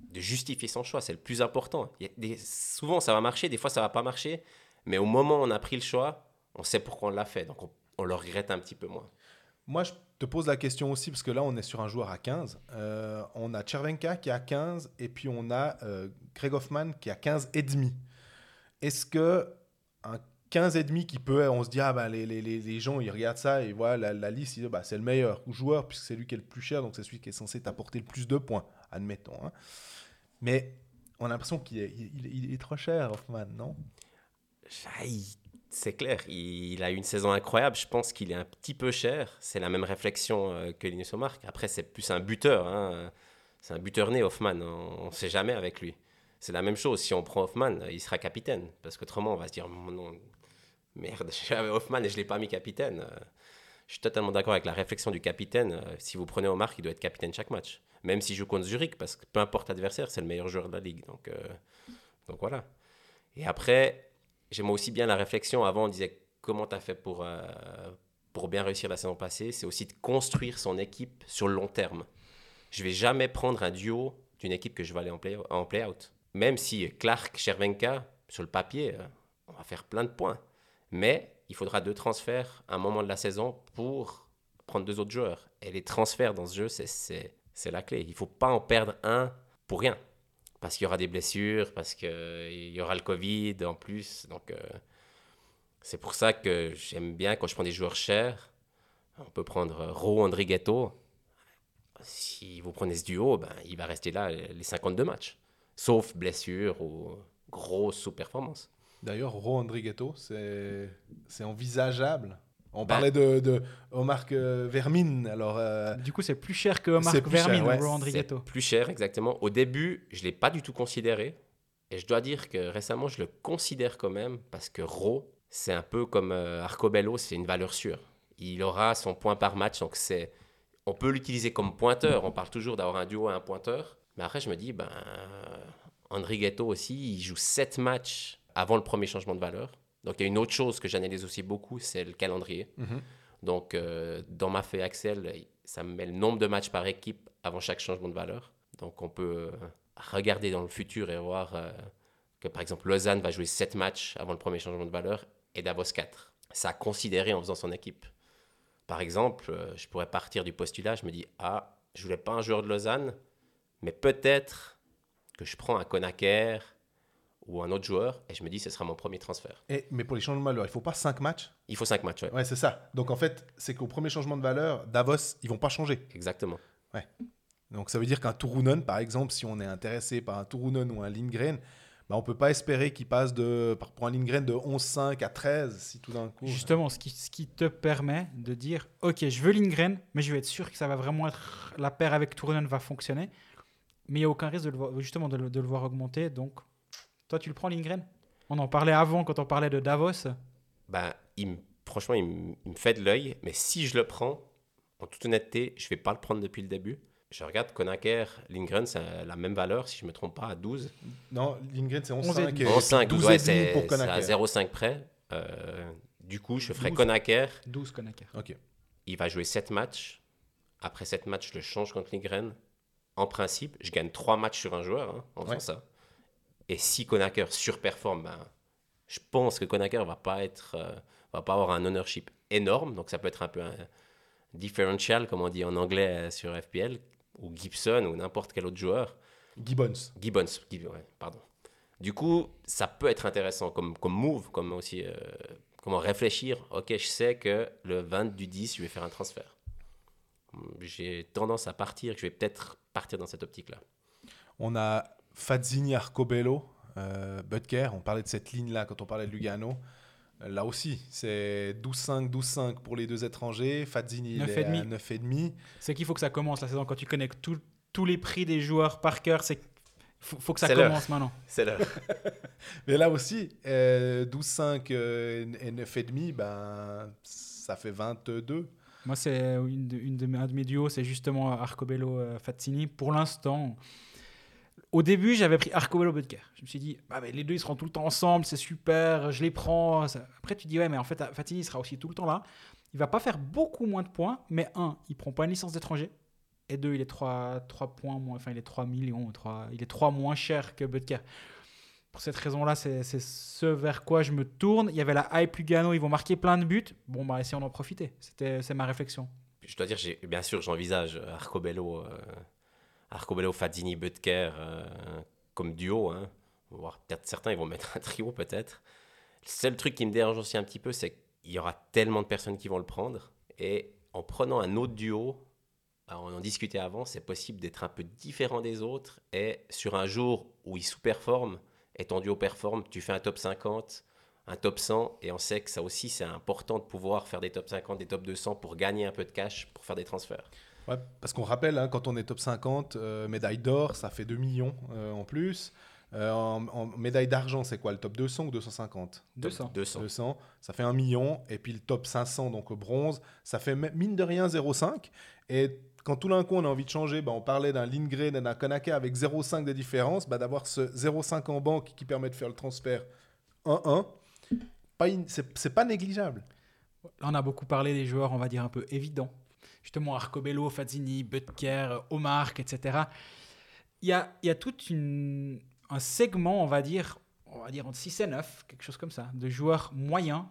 de justifier son choix. C'est le plus important. Il y a des- souvent, ça va marcher, des fois, ça va pas marcher. Mais au moment où on a pris le choix, on sait pourquoi on l'a fait. Donc, on, le regrette un petit peu moins. Moi, je te pose la question aussi, parce que là, on est sur un joueur à 15. Euh, on a Chervenka qui est à 15, et puis on a euh, Greg Hoffman qui est à 15 et demi. Est-ce que un 15 et demi qui peut, on se dit, ah bah, les, les, les, gens, ils regardent ça, et voilà, la, la liste, ils disent, bah, c'est le meilleur joueur, puisque c'est lui qui est le plus cher, donc c'est celui qui est censé t'apporter le plus de points, admettons. hein. Mais on a l'impression qu'il est, est trop cher, Hoffman, non? C'est clair, il, a eu une saison incroyable. Je pense qu'il est un petit peu cher. C'est la même réflexion euh, que Linus Omark. Après, c'est plus un buteur. hein. C'est un buteur né, Hoffman. On ne sait jamais avec lui. C'est la même chose. Si on prend Hoffman, euh, il sera capitaine. Parce qu'autrement, on va se dire merde, j'avais Hoffman et je ne l'ai pas mis capitaine. Euh, Je suis totalement d'accord avec la réflexion du capitaine. Si vous prenez Omar, il doit être capitaine chaque match. Même s'il joue contre Zurich, parce que peu importe l'adversaire, c'est le meilleur joueur de la ligue. Donc, donc voilà. Et après, j'aime aussi bien la réflexion. Avant, on disait comment tu as fait pour, euh, pour bien réussir la saison passée? C'est aussi de construire son équipe sur le long terme. Je vais jamais prendre un duo d'une équipe que je vais aller en play- en play-out. Même si Clark, Chervenka, sur le papier, euh, on va faire plein de points. Mais il faudra deux transferts à un moment de la saison pour prendre deux autres joueurs. Et les transferts dans ce jeu, c'est la clé. Il ne faut pas en perdre un pour rien. Parce qu'il y aura des blessures, parce qu'il y aura le Covid en plus. Donc, euh, c'est pour ça que j'aime bien quand je prends des joueurs chers. On peut prendre Ro Andrighetto. Si vous prenez ce duo, ben, il va rester là les 52 matchs. Sauf blessure ou grosse sous-performance. D'ailleurs, Ro Andrighetto, c'est c'est envisageable On Bah. parlait de, de Omar euh, Vermine, alors... euh, Du coup, c'est plus cher que Marc C'est plus cher, Vermin, ouais. Andrigetto. plus cher, exactement. Au début, je ne l'ai pas du tout considéré. Et je dois dire que récemment, je le considère quand même parce que Ro, c'est un peu comme euh, Arcobello, c'est une valeur sûre. Il aura son point par match, donc c'est, on peut l'utiliser comme pointeur. On parle toujours d'avoir un duo et un pointeur. Mais après, je me dis, ben, Andrigetto aussi, il joue 7 matchs avant le premier changement de valeur. Donc il y a une autre chose que j'analyse aussi beaucoup, c'est le calendrier. mhm. Donc, euh, dans ma feuille Excel, ça me met le nombre de matchs par équipe avant chaque changement de valeur. Donc, on peut euh, regarder dans le futur et voir euh, que, par exemple, Lausanne va jouer 7 matchs avant le premier changement de valeur et Davos 4. Ça a considéré en faisant son équipe. Par exemple, euh, je pourrais partir du postulat, je me dis, ah, je voulais pas un joueur de Lausanne, mais peut-être que je prends un Konaker ou un autre joueur et je me dis, ce sera mon premier transfert. Et, mais pour les changements de valeur, il faut pas 5 matchs? Il faut 5 matchs, ouais. Ouais, c'est ça. Donc en fait, c'est qu'au premier changement de valeur, Davos, ils vont pas changer. Exactement. Donc ça veut dire qu'un Turunen, par exemple, si on est intéressé par un Turunen ou un Lindgren, bah, on peut pas espérer qu'il passe de, par- pour un Lindgren de 11-5 à 13 si tout d'un coup... Justement, ce qui, ce qui te permet de dire Ok, je veux Lindgren, mais je vais être sûr que ça va vraiment être. La paire avec Turunen va fonctionner. Mais il n'y a aucun risque de le voir, justement de le, de le voir augmenter. Donc, toi, tu le prends Lindgren? On en parlait avant quand on parlait de Davos. ben, il me- franchement, il me, il me fait de l'œil. Mais si je le prends, en toute honnêteté, je vais pas le prendre depuis le début. Je regarde Konaker, Lindgren, c'est la même valeur, si je me trompe pas, à 12. Non, Lindgren, c'est 11 et 11-5. et 11,5, 12 ouais, c'est pour c'est à Konaker. 0,5 près. Euh, du coup, je ferai 12. Konaker. 12 Konaker. Ok. Il va jouer 7 matchs. Après 7 matchs, je le change contre Lindgren. En principe, je gagne 3 matchs sur un joueur hein, en faisant Ouais. ça. Et si Konaker surperforme, ben, je pense que Konaker va pas être, euh, va pas avoir un ownership énorme. Donc ça peut être un peu un differential, comme on dit en anglais euh, sur FPL, ou Gibson ou n'importe quel autre joueur. Gibbons. Gibbons, Gib- ouais, pardon. Du coup, ça peut être intéressant comme, comme move, comme aussi euh, comment réfléchir. Ok, je sais que le 20 du 10, je vais faire un transfert. J'ai tendance à partir, je vais peut-être partir dans cette optique-là. On a Fazzini, Arcobello, euh, Butker. On parlait de cette ligne-là quand on parlait de Lugano. Euh, Là aussi, c'est 12-5, 12-5 pour les deux étrangers. Fazzini, il est à 9,5. 9,5. C'est qu'il faut que ça commence la saison. Quand tu connais tout- tous les prix des joueurs par cœur, c'est faut, faut que ça commence maintenant. C'est l'heure. Mais là aussi, euh, 12-5 euh, et 9,5, ben, ça fait 22. Moi, c'est une de, une de mes, un de mes duos, c'est justement Arcobello euh, Fazzini. Pour l'instant, au début, j'avais pris Arcobello Butker. Je me suis dit, ah, mais les deux, ils seront tout le temps ensemble, c'est super, je les prends. Après, tu dis, ouais, mais en fait, Fazzini sera aussi tout le temps là. Il va pas faire beaucoup moins de points, mais un, il prend pas une licence d'étranger. Et deux, il est 3, points moins, enfin, il est 3 millions, 3, il est 3 moins cher que Butker. Pour cette raison-là, c'est ce vers quoi je me tourne. Il y avait la hype Lugano, ils vont marquer plein de buts. Bon, bah, essayons d'en profiter. C'est ma réflexion. Je dois dire, bien sûr, j'envisage Arcobello, euh, Arcobello, Fazzini, Butker euh, comme duo. Hein. Voire peut-être certains, ils vont mettre un trio peut-être. Le seul truc qui me dérange aussi un petit peu, c'est qu'il y aura tellement de personnes qui vont le prendre. Et en prenant un autre duo, on en discutait avant, c'est possible d'être un peu différent des autres. Et sur un jour où il sous-performe et ton duo performe, tu fais un top 50, un top 100. Et on sait que ça aussi, c'est important de pouvoir faire des top 50, des top 200 pour gagner un peu de cash, pour faire des transferts. Ouais, parce qu'on rappelle, hein, quand on est top 50, euh, médaille d'or, ça fait 2 millions euh, en plus. Euh, en, en médaille d'argent, c'est quoi Le top 200 ou 250 200. 200. 200, ça fait 1 million. Et puis le top 500, donc bronze, ça fait mine de rien 0,5. Et quand tout d'un coup on a envie de changer, bah, on parlait d'un Lindgren et d'un Konaka avec 0,5 de différence, bah, d'avoir ce 0,5 en banque qui permet de faire le transfert 1-1, pas in- c'est c'est pas négligeable. Là, on a beaucoup parlé des joueurs, on va dire, un peu évidents. Justement, Arcobello, Fazzini, Butker, Omar, etc. Il y a, il y a tout un segment, on va dire, on va dire entre 6 et 9, quelque chose comme ça, de joueurs moyens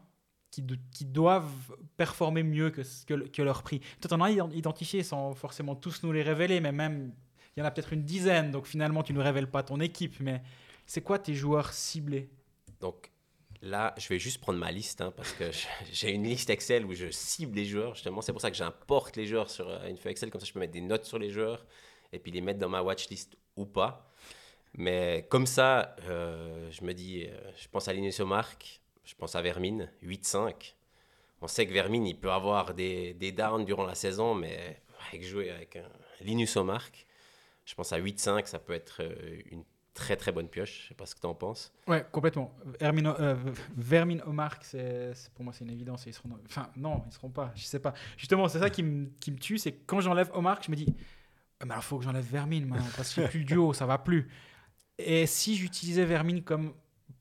qui, qui doivent performer mieux que, que, le- que leur prix. On en as ident- identifié sans forcément tous nous les révéler, mais même, il y en a peut-être une dizaine, donc finalement, tu ne révèles pas ton équipe. Mais c'est quoi tes joueurs ciblés? Là, je vais juste prendre ma liste hein, parce que j'ai une liste Excel où je cible les joueurs. Justement, c'est pour ça que j'importe les joueurs sur euh, une feuille Excel. Comme ça, je peux mettre des notes sur les joueurs et puis les mettre dans ma watchlist ou pas. Mais comme ça, euh, je me dis, euh, je pense à Linus Mark, je pense à Vermine, 8-5. On sait que Vermin, il peut avoir des, des downs durant la saison, mais avec jouer avec un Linus Omark, je pense à 8-5, ça peut être une très très bonne pioche. Je sais pas ce que tu en penses. Ouais, complètement. Vermin, euh, Vermin Omark, c'est pour moi, c'est une évidence. Ils seront Enfin, non, ils seront pas. Je sais pas. Justement, c'est ça qui me tue. C'est que quand j'enlève Omark, je me dis, Ah, mais alors faut que j'enlève Vermin maintenant parce a plus le duo, ça va plus. Et si j'utilisais Vermin comme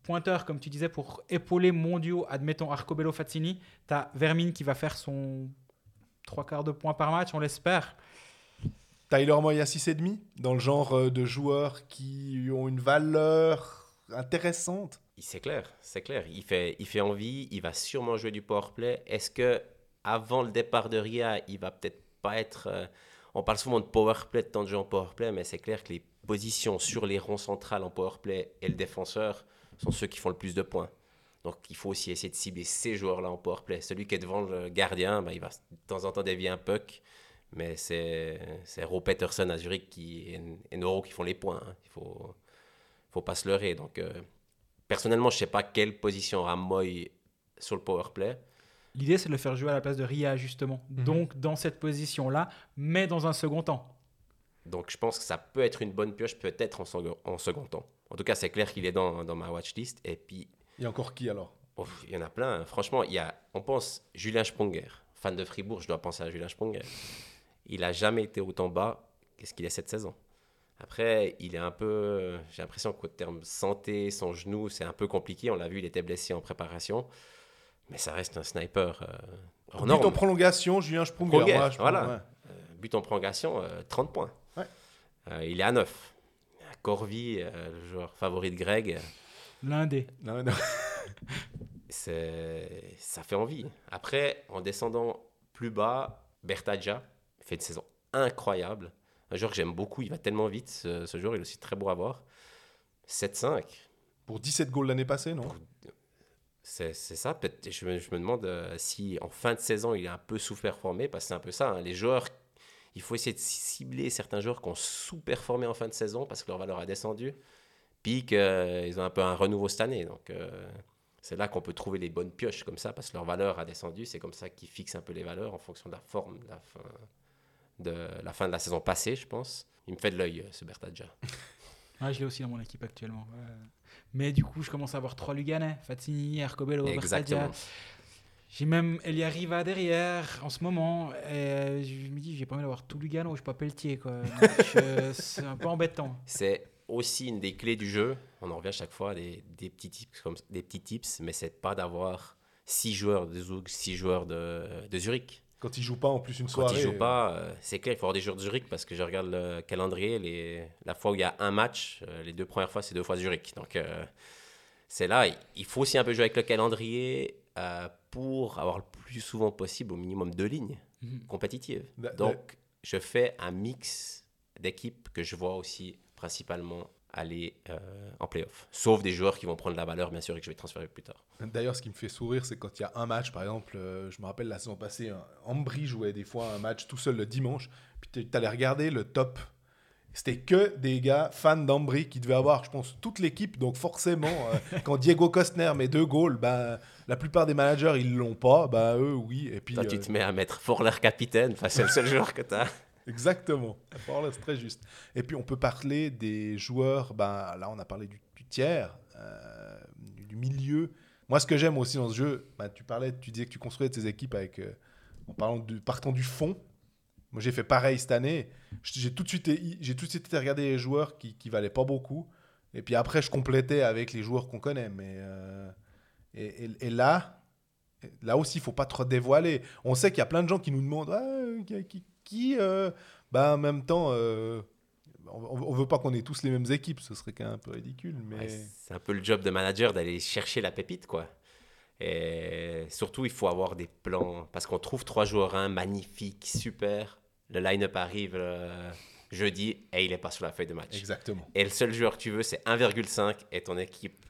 pointeur, comme tu disais, pour épauler mon duo, admettons Arcobello Fazzini, tu as Vermin qui va faire son trois quarts de points par match, on l'espère. Tyler Moy à 6,5 dans le genre euh, de joueurs qui ont une valeur intéressante. C'est clair, c'est clair. Il fait, il fait envie, il va sûrement jouer du powerplay. Est-ce que avant le départ de Ria, il va peut-être pas être. euh, on parle souvent de powerplay, de temps de jeu en powerplay, mais c'est clair que les positions sur les ronds centrales en powerplay et le défenseur sont ceux qui font le plus de points. Donc il faut aussi essayer de cibler ces joueurs-là en powerplay. Celui qui est devant le gardien, ben, il va de temps en temps dévier un puck, mais c'est c'est Ro Peterson à Zurich qui, et, et Noro qui font les points. hein. Il faut, faut pas se leurrer. Donc. euh, Personnellement, je sais pas quelle position aura Moy sur le power play. L'idée, c'est de le faire jouer à la place de Ria, justement. Mhm. Donc, dans cette position-là, mais dans un second temps. Donc, je pense que ça peut être une bonne pioche, peut-être en, second- en second temps. En tout cas, c'est clair qu'il est dans, dans ma watchlist. Et puis, Il y a encore qui alors? ouf, il y en a plein. hein. Franchement, il y a, on pense Julien Sprunger. Fan de Fribourg, je dois penser à Julien Sprunger. Il a jamais été autant bas qu'est-ce qu'il est cette saison. Après, il est un peu. J'ai l'impression qu'au terme santé, son genou, c'est un peu compliqué. On l'a vu, il était blessé en préparation. Mais ça reste un sniper euh, hors But norme. en prolongation, Julien Sprunger. Voilà. ouais. Euh, but en prolongation, euh, 30 points. Ouais. Euh, il est à 9. Corvi, euh, le joueur favori de Greg, L'un des. Non, non. c'est- ça fait envie. Après, en descendant plus bas, Bertaggia fait une saison incroyable. Un joueur que j'aime beaucoup, il va tellement vite, ce, ce joueur, il est aussi très beau à voir. 7-5, Pour 17 goals l'année passée, non? C'est c'est ça. Peut-être, je, me, je me demande euh, si en fin de saison, il est un peu sous-performé, parce que c'est un peu ça. hein. Les joueurs, il faut essayer de cibler certains joueurs qui ont sous-performé en fin de saison parce que leur valeur a descendu, puis qu'ils ont un peu un renouveau cette année. Donc, euh, c'est là qu'on peut trouver les bonnes pioches comme ça, parce que leur valeur a descendu. C'est comme ça qu'ils fixent un peu les valeurs en fonction de la forme de la fin de la, fin de la saison passée, je pense. Il me fait de l'œil, euh, ce Bertadja. Ah, je l'ai aussi dans mon équipe actuellement. ouais. Mais du coup, je commence à avoir trois Luganais. Fazzini, Arcobello, Exactement. Bertadia. J'ai même Elia Riva derrière en ce moment. Et je me dis, j'ai pas envie d'avoir tout Lugano, je suis pas Pelletier. Je- C'est un peu embêtant. C'est aussi une des clés du jeu. On en revient à chaque fois à des, des petits tips comme des petits tips, mais c'est pas d'avoir six joueurs de Zug, six joueurs de, de Zurich. Quand il joue pas en plus une Quand soirée. ils jouent pas, euh, c'est clair, il faut avoir des joueurs de Zurich parce que je regarde le calendrier, les, la fois où il y a un match, euh, les deux premières fois, c'est deux fois Zurich. Donc euh, c'est là, il- il faut aussi un peu jouer avec le calendrier euh, pour avoir le plus souvent possible au minimum deux lignes Mhm. compétitives. Da- da- Donc je fais un mix d'équipes que je vois aussi principalement aller euh, en playoff. Sauf des joueurs qui vont prendre la valeur, bien sûr, et que je vais transférer plus tard. D'ailleurs, ce qui me fait sourire, c'est quand il y a un match, par exemple, euh, je me rappelle la saison passée, Ambry jouait des fois un match tout seul le dimanche, puis tu allais regarder le top. C'était que des gars fans d'Ambry qui devaient avoir, je pense, toute l'équipe. Donc forcément, euh, quand Diego Costner met deux goals, ben, la plupart des managers, ils l'ont pas. Ben, eux, oui. Et puis, Toi, tu te mets à mettre Forler capitaine, enfin, c'est le seul joueur que tu as. Exactement. C'est très juste. Et puis on peut parler des joueurs. Ben, là, on a parlé du, tiers, euh, du, milieu. Moi, ce que j'aime aussi dans ce jeu, ben, tu parlais, tu disais que tu construisais tes équipes avec, euh, en parlant partant du fond. Moi, j'ai fait pareil cette année. J'ai tout de suite, j'ai tout de suite été regarder les joueurs qui, qui valaient pas beaucoup. Et puis après, je complétais avec les joueurs qu'on connaît. Mais euh, et, là, là aussi, il faut pas trop dévoiler. On sait qu'il y a plein de gens qui nous demandent Ah, qui, euh, bah, en même temps, euh, on, on veut pas qu'on ait tous les mêmes équipes. Ce serait quand même un peu ridicule. Mais Ouais, c'est un peu le job de manager d'aller chercher la pépite, quoi. Et surtout, il faut avoir des plans. Parce qu'on trouve trois joueurs 1 magnifiques, super. Le line-up arrive euh, jeudi et il est pas sur la feuille de match. exactement. Et le seul joueur que tu veux, c'est 1,5 et ton équipe.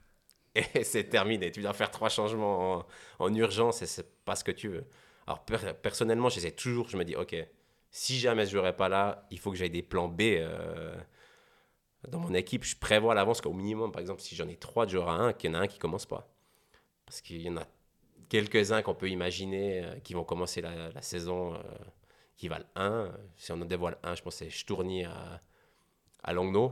Et c'est terminé. Tu dois faire trois changements en, en urgence et c'est pas ce que tu veux. Alors, per- personnellement, j'essaie toujours, je me dis, OK, si jamais je jouerai pas là, il faut que j'aille des plans B. euh, dans mon équipe, je prévois à l'avance qu'au minimum, par exemple, si j'en ai trois de joueurs à 1, qu'il y en a un qui commence pas. Parce qu'il y en a. quelques-uns qu'on peut imaginer euh, qui vont commencer la, la saison euh, qui valent 1. Si on en dévoile un, je pense que c'est Stourny à, à Langnau.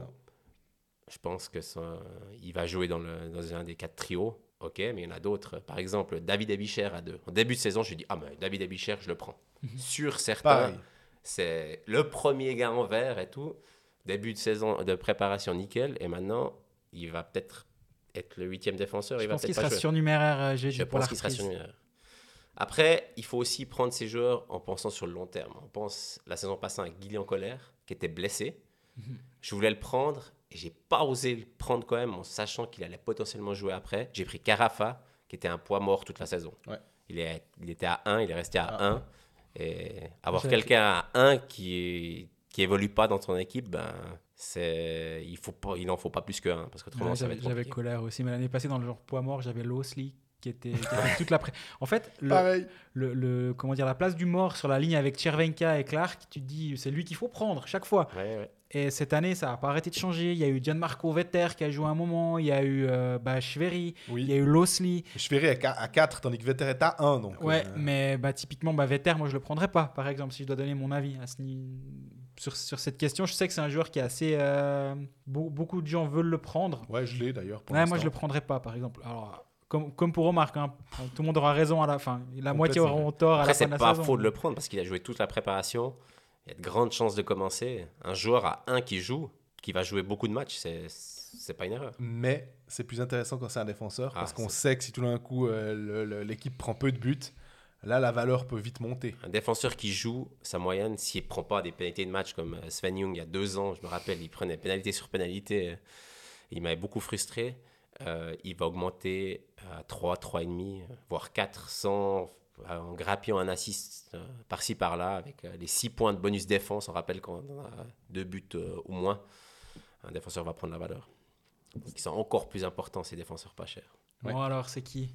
Je pense que ça, il va jouer dans, le, dans un des quatre trios. Ok, mais il y en a d'autres. Par exemple, David Abicher à 2. En début de saison, je lui dis Ah, mais David Abicher, je le prends. Sur certains, Pareil. C'est le premier gars en vert et tout. Début de saison de préparation nickel. Et maintenant, il va peut-être être le huitième défenseur. Je il pense qu'il sera jouer. surnuméraire, euh, GG, Je pour pense qu'il sera surnuméraire. Après, il faut aussi prendre ces joueurs en pensant sur le long terme. On pense la saison passée à Guillaume Colère, qui était blessé. Mhm. Je voulais le prendre et j'ai pas osé le prendre quand même en sachant qu'il allait potentiellement jouer après. J'ai pris Carafa, qui était un poids mort toute la saison. Ouais. Il, est, il était à 1, il est resté à Ah. 1. Et avoir quelqu'un à 1 qui qui évolue pas dans ton équipe, ben, c'est il faut pas, il en faut pas plus que 1 parce qu'autrement Ouais, ça va J'avais colère aussi, mais l'année passée, dans le genre poids mort, j'avais Losley qui était qui toute la pré... En fait, le, Pareil. le, le- comment dire, la place du mort sur la ligne avec Chervenka et Clark, tu te dis, c'est lui qu'il faut prendre chaque fois. Ouais, ouais. Et cette année, ça n'a pas arrêté de changer. Il y a eu Gianmarco Vetter qui a joué un moment, il y a eu euh, bah, Schwery, il y a eu Losley. Je verrai à 4, tandis que Vetter est à 1. Donc, Ouais, euh, mais bah, typiquement, bah, Vetter, moi, je le prendrais pas, par exemple, si je dois donner mon avis à ce ni- sur, sur cette question. Je sais que c'est un joueur qui est assez. euh, beau- beaucoup de gens veulent le prendre. ouais, je l'ai d'ailleurs. Ouais, moi, je le prendrais pas, par exemple. Alors, comme, comme pour Omar, hein, tout le monde aura raison à la fin. La moitié auront tort à Après, la fin c'est de la pas saison. faux de le prendre parce qu'il a joué toute la préparation. Il y a de grandes chances de commencer. Un joueur à un qui joue, qui va jouer beaucoup de matchs, c'est c'est pas une erreur. Mais c'est plus intéressant quand c'est un défenseur Ah, parce qu'on c'est- sait que si tout d'un coup euh, le- le- l'équipe prend peu de buts, là la valeur peut vite monter. Un défenseur qui joue, sa moyenne, s'il prend pas des pénalités de match comme euh, Sven Jung il y a deux ans, je me rappelle, il prenait pénalité sur pénalité. euh, Il m'avait beaucoup frustré. Euh, il va augmenter à 3, 3,5, euh, voire 4 sans, en grappillant un assist euh, par-ci par-là, avec euh, les 6 points de bonus défense. On rappelle qu'on a deux buts euh, ou moins. Un défenseur va prendre la valeur. Ils sont encore plus importants, ces défenseurs pas chers. Bon, alors, c'est qui?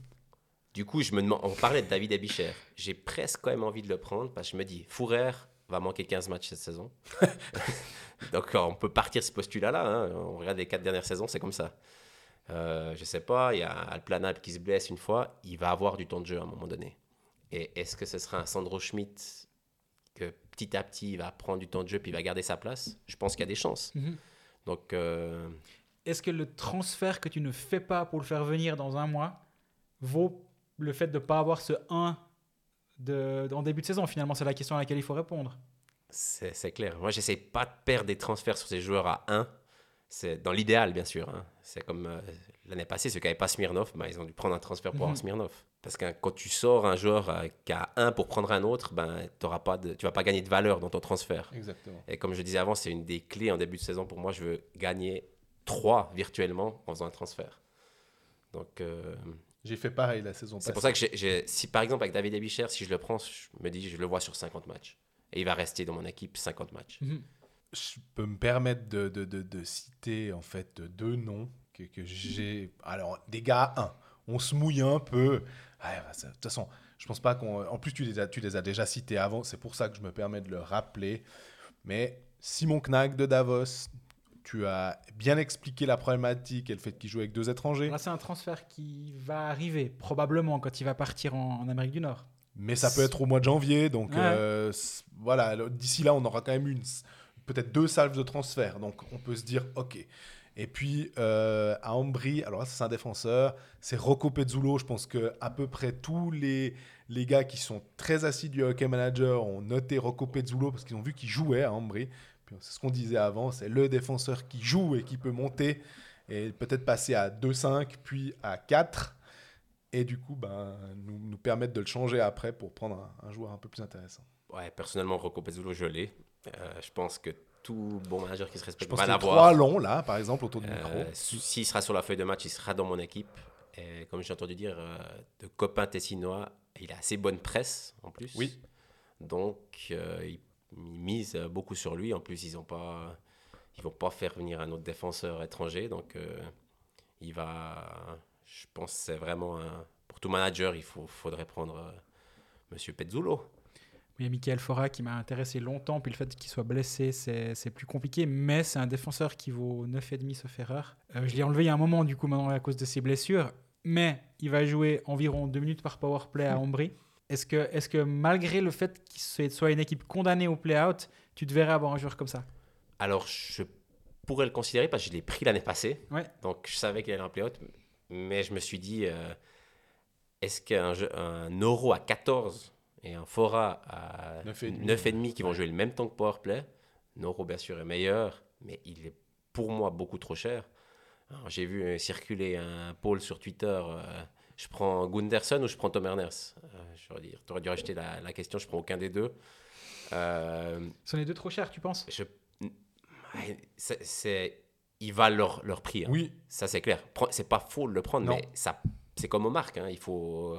Du coup, je me demande, on parlait de David Abicher. J'ai presque quand même envie de le prendre parce que je me dis, Fourer va manquer 15 matchs cette saison. Donc, on peut partir ce postulat-là. hein. On regarde les quatre dernières saisons, c'est comme ça. Euh, je sais pas, il y a Alplanap qui se blesse une fois. Il va avoir du temps de jeu à un moment donné. Et est-ce que ce sera un Sandro Schmidt que petit à petit il va prendre du temps de jeu puis il va garder sa place? Je pense qu'il y a des chances. Mhm. Donc, euh, Est-ce que le transfert que tu ne fais pas pour le faire venir dans un mois vaut le fait de ne pas avoir ce 1 de, en début de saison? Finalement, c'est la question à laquelle il faut répondre. C'est c'est clair. Moi, j'essaie pas de perdre des transferts sur ces joueurs à 1. C'est dans l'idéal, bien sûr. hein. C'est comme euh, l'année passée, ceux qui n'avaient pas Smirnov, ben, ils ont dû prendre un transfert pour Mhm. avoir Smirnov. Parce que quand tu sors un joueur euh, qui a 1 pour prendre un autre, ben, t'auras pas de, tu vas pas gagner de valeur dans ton transfert. Exactement. Et comme je disais avant, c'est une des clés en début de saison pour moi. Je veux gagner 3 virtuellement en faisant un transfert. Donc, euh, J'ai fait pareil la saison passée. c'est pour ça que si par exemple avec David Abicher, si je le prends, je me dis, je le vois sur 50 matchs. Et il va rester dans mon équipe 50 matchs. Je peux me permettre de, de, de- de citer en fait deux noms que, que j'ai. Alors, des gars 1. On se mouille un peu. Bah, De toute façon, je pense pas qu'on. En plus, tu les, as, tu les as déjà cités avant. C'est pour ça que je me permets de le rappeler. Mais Simon Knack de Davos, tu as bien expliqué la problématique et le fait qu'il joue avec deux étrangers. Là, c'est un transfert qui va arriver, probablement, quand il va partir en, en Amérique du Nord. Mais ça peut être au mois de janvier. Donc, Ouais. euh, voilà. D'ici là, on aura quand même une, peut-être deux salves de transfert. Donc, on peut se dire, OK. Et puis, euh, à Ambry, alors là, c'est un défenseur. C'est Rocco Pezzulo. Je pense que à peu près tous les, les gars qui sont très assidus à Hockey Manager ont noté Rocco Pezzulo parce qu'ils ont vu qu'il jouait à Ambry. C'est ce qu'on disait avant. C'est le défenseur qui joue et qui peut monter et peut-être passer à 2-5, puis à 4 et du coup ben, nous, nous permettre de le changer après pour prendre un, un joueur un peu plus intéressant. Ouais, personnellement, Rocco Pezzulo, je l'ai. Euh, je pense que tout bon manager qui se Je respecte pense va l'avoir. trois longs là, par exemple, autour du Euh, micro. S'il sera sur la feuille de match, il sera dans mon équipe. Et comme j'ai entendu dire euh, de copains tessinois, il a assez bonne presse en plus. Oui. Donc, il, il mise beaucoup sur lui. En plus, ils ont pas, ils vont pas faire venir un autre défenseur étranger. Donc, euh, il va. Je pense que c'est vraiment un- pour tout manager, il faut, faudrait prendre euh, Monsieur Pezzulo. Il y a Michael Fora qui m'a intéressé longtemps, puis le fait qu'il soit blessé, c'est plus compliqué, mais c'est un défenseur qui vaut 9,5 sauf erreur. Euh, je l'ai enlevé il y a un moment, du coup, maintenant, à cause de ses blessures. mais il va jouer environ deux minutes par power play à Ambry. Est-ce que, est que malgré le fait qu'il soit une équipe condamnée au play-out, tu te verrais avoir un joueur comme ça? Alors, je pourrais le considérer parce que je l'ai pris l'année passée. Ouais. Donc, je savais qu'il allait en play-out. Mais je me suis dit, euh, est-ce qu'un euro à 14 et un fora à 9,5. 9,5 qui vont jouer le même temps que Powerplay, Neuro, bien sûr, est meilleur, mais il est pour moi beaucoup trop cher. J'ai vu euh, circuler un poll sur Twitter. euh, je prends Gunderson ou je prends Tom Ernest? Tu aurais dû rajouter la, la question, je prends aucun des deux. Euh, Ce sont les deux trop chers, tu penses? je, c'est, ils valent leur, leur prix. hein. Oui, Ça, c'est clair. C'est pas faux de le prendre, Non. mais ça, c'est comme aux marques. hein. Il faut,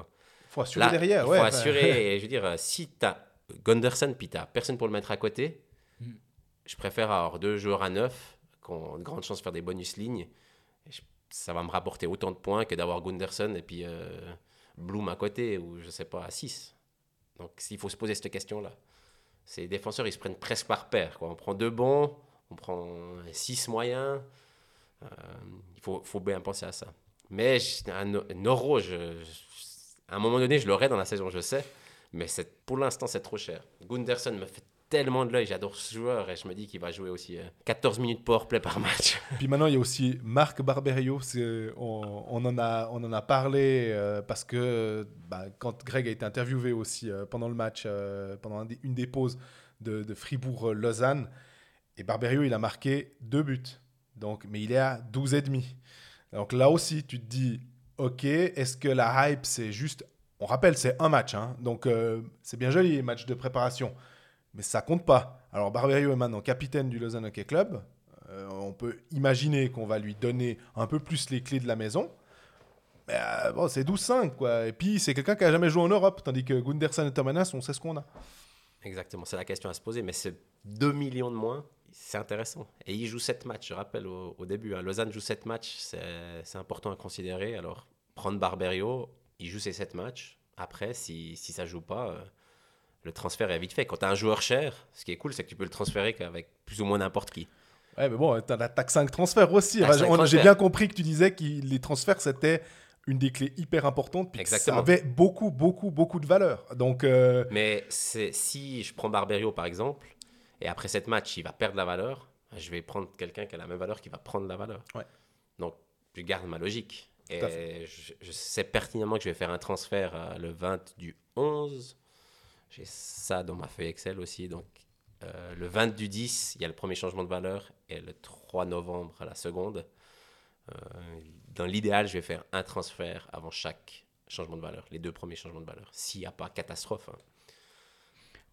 faut assurer là, derrière. il faut ouais, enfin, assurer. et je veux dire, euh, si tu as Gunderson puis tu personne pour le mettre à côté, Mm. je préfère avoir deux joueurs à neuf qui ont de grandes chances de faire des bonus lignes. Je- ça va me rapporter autant de points que d'avoir Gunderson et puis euh, Bloom à côté ou je sais pas, à 6. Donc, s'il faut se poser cette question-là. Ces défenseurs, ils se prennent presque par paire. Quoi. On prend deux bons, on prend six moyens. Euh, il faut, faut bien penser à ça. Mais je- un, un euro, je- je- à un moment donné, je l'aurai dans la saison, je sais. Mais pour l'instant, c'est trop cher. Gunderson me fait tellement de l'œil. J'adore ce joueur et je me dis qu'il va jouer aussi euh, 14 minutes powerplay par match. Puis maintenant, il y a aussi Marc Barberio. On, en a, parlé euh, parce que bah, quand Greg a été interviewé aussi euh, pendant le match, euh, pendant une des pauses de, de Fribourg-Lausanne, et Barberio, il a marqué deux buts. Donc, mais il est à 12,5. Donc là aussi, tu te dis, ok, est-ce que la hype, c'est juste... On rappelle, c'est un match. hein. donc, euh, c'est bien joli, les matchs de préparation. Mais ça compte pas. Alors, Barberio est maintenant capitaine du Lausanne Hockey Club. Euh, on peut imaginer qu'on va lui donner un peu plus les clés de la maison. Mais euh, bon, c'est 12-5, quoi. Et puis, c'est quelqu'un qui a jamais joué en Europe, tandis que Gunderson et Tomanas, on sait ce qu'on a. Exactement, c'est la question à se poser. Mais c'est 2 millions de moins, c'est intéressant. Et il joue 7 matchs, je rappelle au, au début. hein. Lausanne joue 7 matchs, c'est important à considérer. Alors, prendre Barberio, il joue ses 7 matchs. Après, si, si ça joue pas, euh, le transfert est vite fait. Quand tu as un joueur cher, ce qui est cool, c'est que tu peux le transférer qu'avec plus ou moins n'importe qui. Ouais, mais bon, t'as la taxe 5 transferts aussi. Taxe Enfin, 5 on- J'ai bien compris que tu disais que les transferts, c'était une des clés hyper importantes. Puis que ça Exactement. avait beaucoup, beaucoup, beaucoup de valeur. Donc, euh, Mais si je prends Barberio, par exemple, et après cette match, il va perdre la valeur, je vais prendre quelqu'un qui a la même valeur qui va prendre la valeur. Ouais. Donc, je garde ma logique. Et je, je sais pertinemment que je vais faire un transfert euh, le 20 du 11. J'ai ça dans ma feuille Excel aussi. Donc, euh, le 20 du 10, il y a le premier changement de valeur. Et le 3 novembre, la seconde. Euh, dans l'idéal, je vais faire un transfert avant chaque changement de valeur. Les deux premiers changements de valeur. S'il n'y a pas catastrophe. hein.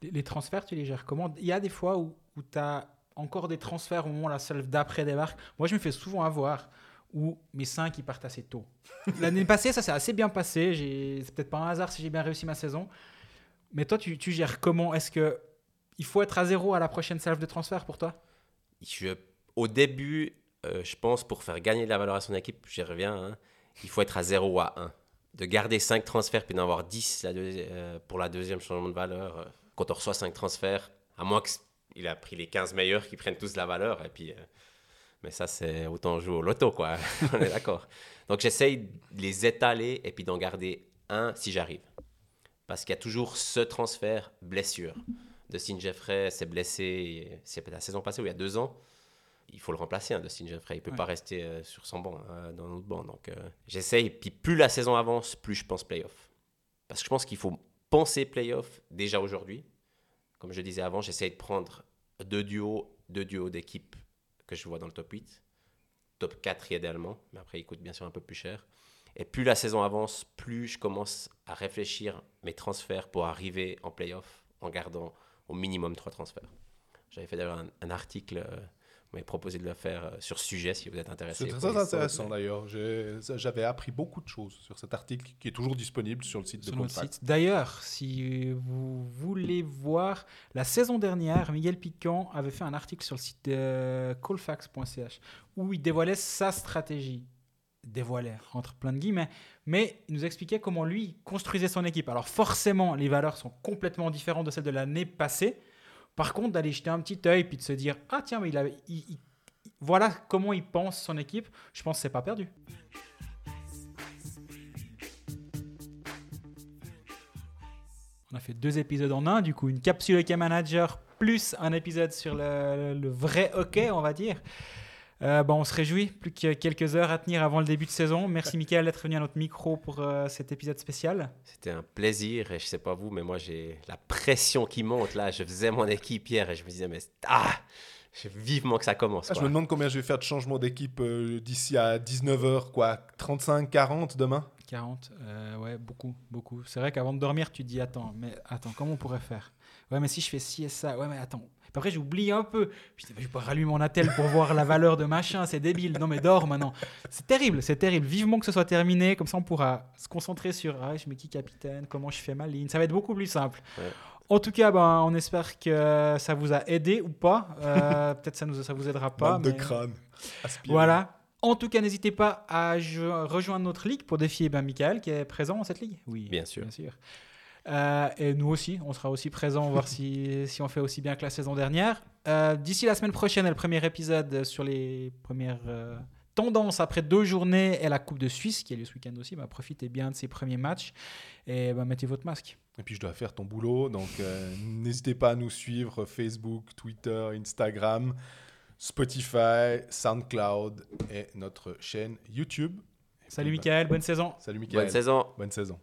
Les, les transferts, tu les gères comment? Il y a des fois où, où tu as encore des transferts au moment où la salve d'après débarque. Moi, je me fais souvent avoir où mes 5 ils partent assez tôt. L'année passée, ça s'est assez bien passé. C'est peut-être pas un hasard si j'ai bien réussi ma saison. Mais toi, tu, tu gères comment? Est-ce que il faut être à zéro à la prochaine salve de transfert pour toi? Je, au début, euh, je pense, pour faire gagner de la valeur à son équipe, j'y reviens, hein, il faut être à 0 ou à 1. De garder 5 transferts puis d'en avoir 10 la deuxi- euh, pour la deuxième changement de valeur, euh, quand on reçoit 5 transferts, à moins qu'il a pris les 15 meilleurs qui prennent tous la valeur. Et puis, euh, mais ça, c'est autant jouer au loto, quoi. on est d'accord. Donc, j'essaye de les étaler et puis d'en garder un si j'arrive. Parce qu'il y a toujours ce transfert blessure. Dustin Jeffrey s'est blessé, c'est la saison passée ou il y a deux ans. Il faut le remplacer, hein, Dustin Jeffrey. Il ne peut Ouais. pas rester euh, sur son banc, euh, dans notre banc. Donc, euh, j'essaye. Puis plus la saison avance, plus je pense playoff. Parce que je pense qu'il faut penser playoff déjà aujourd'hui. Comme je disais avant, j'essaye de prendre deux duos, deux duos d'équipes que je vois dans le top 8. Top 4 idéalement, mais après, ils coûtent bien sûr un peu plus cher. Et plus la saison avance, plus je commence à réfléchir mes transferts pour arriver en playoff en gardant au minimum trois transferts. J'avais fait d'ailleurs un, article, euh, m'avez proposé de le faire euh, sur ce sujet si vous êtes intéressé. c'est très intéressant d'ailleurs. J'avais appris beaucoup de choses sur cet article qui est toujours disponible sur le site sur de site. D'ailleurs, si vous voulez voir, la saison dernière, Miguel Piquant avait fait un article sur le site de colfax.ch où il dévoilait sa stratégie. Dévoilait entre plein de guillemets, mais il nous expliquait comment lui construisait son équipe. Alors forcément, les valeurs sont complètement différentes de celles de l'année passée. Par contre, d'aller jeter un petit œil puis de se dire Ah, tiens, mais il, a, voilà comment il pense son équipe, je pense que c'est pas perdu. On a fait deux épisodes en un, du coup, une capsule hockey manager plus un épisode sur le, le vrai hockey, on va dire. Euh, bon, on se réjouit, plus que quelques heures à tenir avant le début de saison. Merci Michael d'être venu à notre micro pour euh, cet épisode spécial. C'était un plaisir et je sais pas vous, mais moi j'ai la pression qui monte là. Je faisais mon équipe hier et je me disais, mais ah, j'ai vivement que ça commence. Ah, je me demande combien je vais faire de changement d'équipe euh, d'ici à 19h, quoi. 35, 40 demain? 40, euh, ouais, beaucoup, beaucoup. C'est vrai qu'avant de dormir, tu te dis, attends, mais attends, comment on pourrait faire? Ouais, mais si je fais ci et ça, ouais, mais attends. Puis après, j'oublie un peu. Je dis, mais je vais pas rallumer mon attel pour voir la valeur de machin, c'est débile. Non, mais dors maintenant. C'est terrible, c'est terrible. Vivement que ce soit terminé, comme ça on pourra se concentrer sur, ah, je mets qui capitaine, comment je fais ma ligne? Ça va être beaucoup plus simple. Ouais. En tout cas, ben, on espère que ça vous a aidé ou pas. Euh, Peut-être ça nous ça vous aidera pas. Bande de mais- crâne. aspiré. voilà. En tout cas, n'hésitez pas à jo- rejoindre notre ligue pour défier ben, Michael qui est présent dans cette ligue. Oui, Bien sûr. Bien sûr. Euh, et nous aussi, on sera aussi présents, voir si, si on fait aussi bien que la saison dernière. Euh, D'ici la semaine prochaine, le premier épisode sur les premières euh, tendances après deux journées et la Coupe de Suisse qui a lieu ce week-end aussi. Ben, profitez bien de ces premiers matchs et ben, mettez votre masque. Et puis je dois faire ton boulot, donc euh, n'hésitez pas à nous suivre Facebook, Twitter, Instagram, Spotify, SoundCloud et notre chaîne YouTube. Et Salut puis, Michael, bonne saison. bah, Salut Mickaël. Bonne saison. Bonne saison.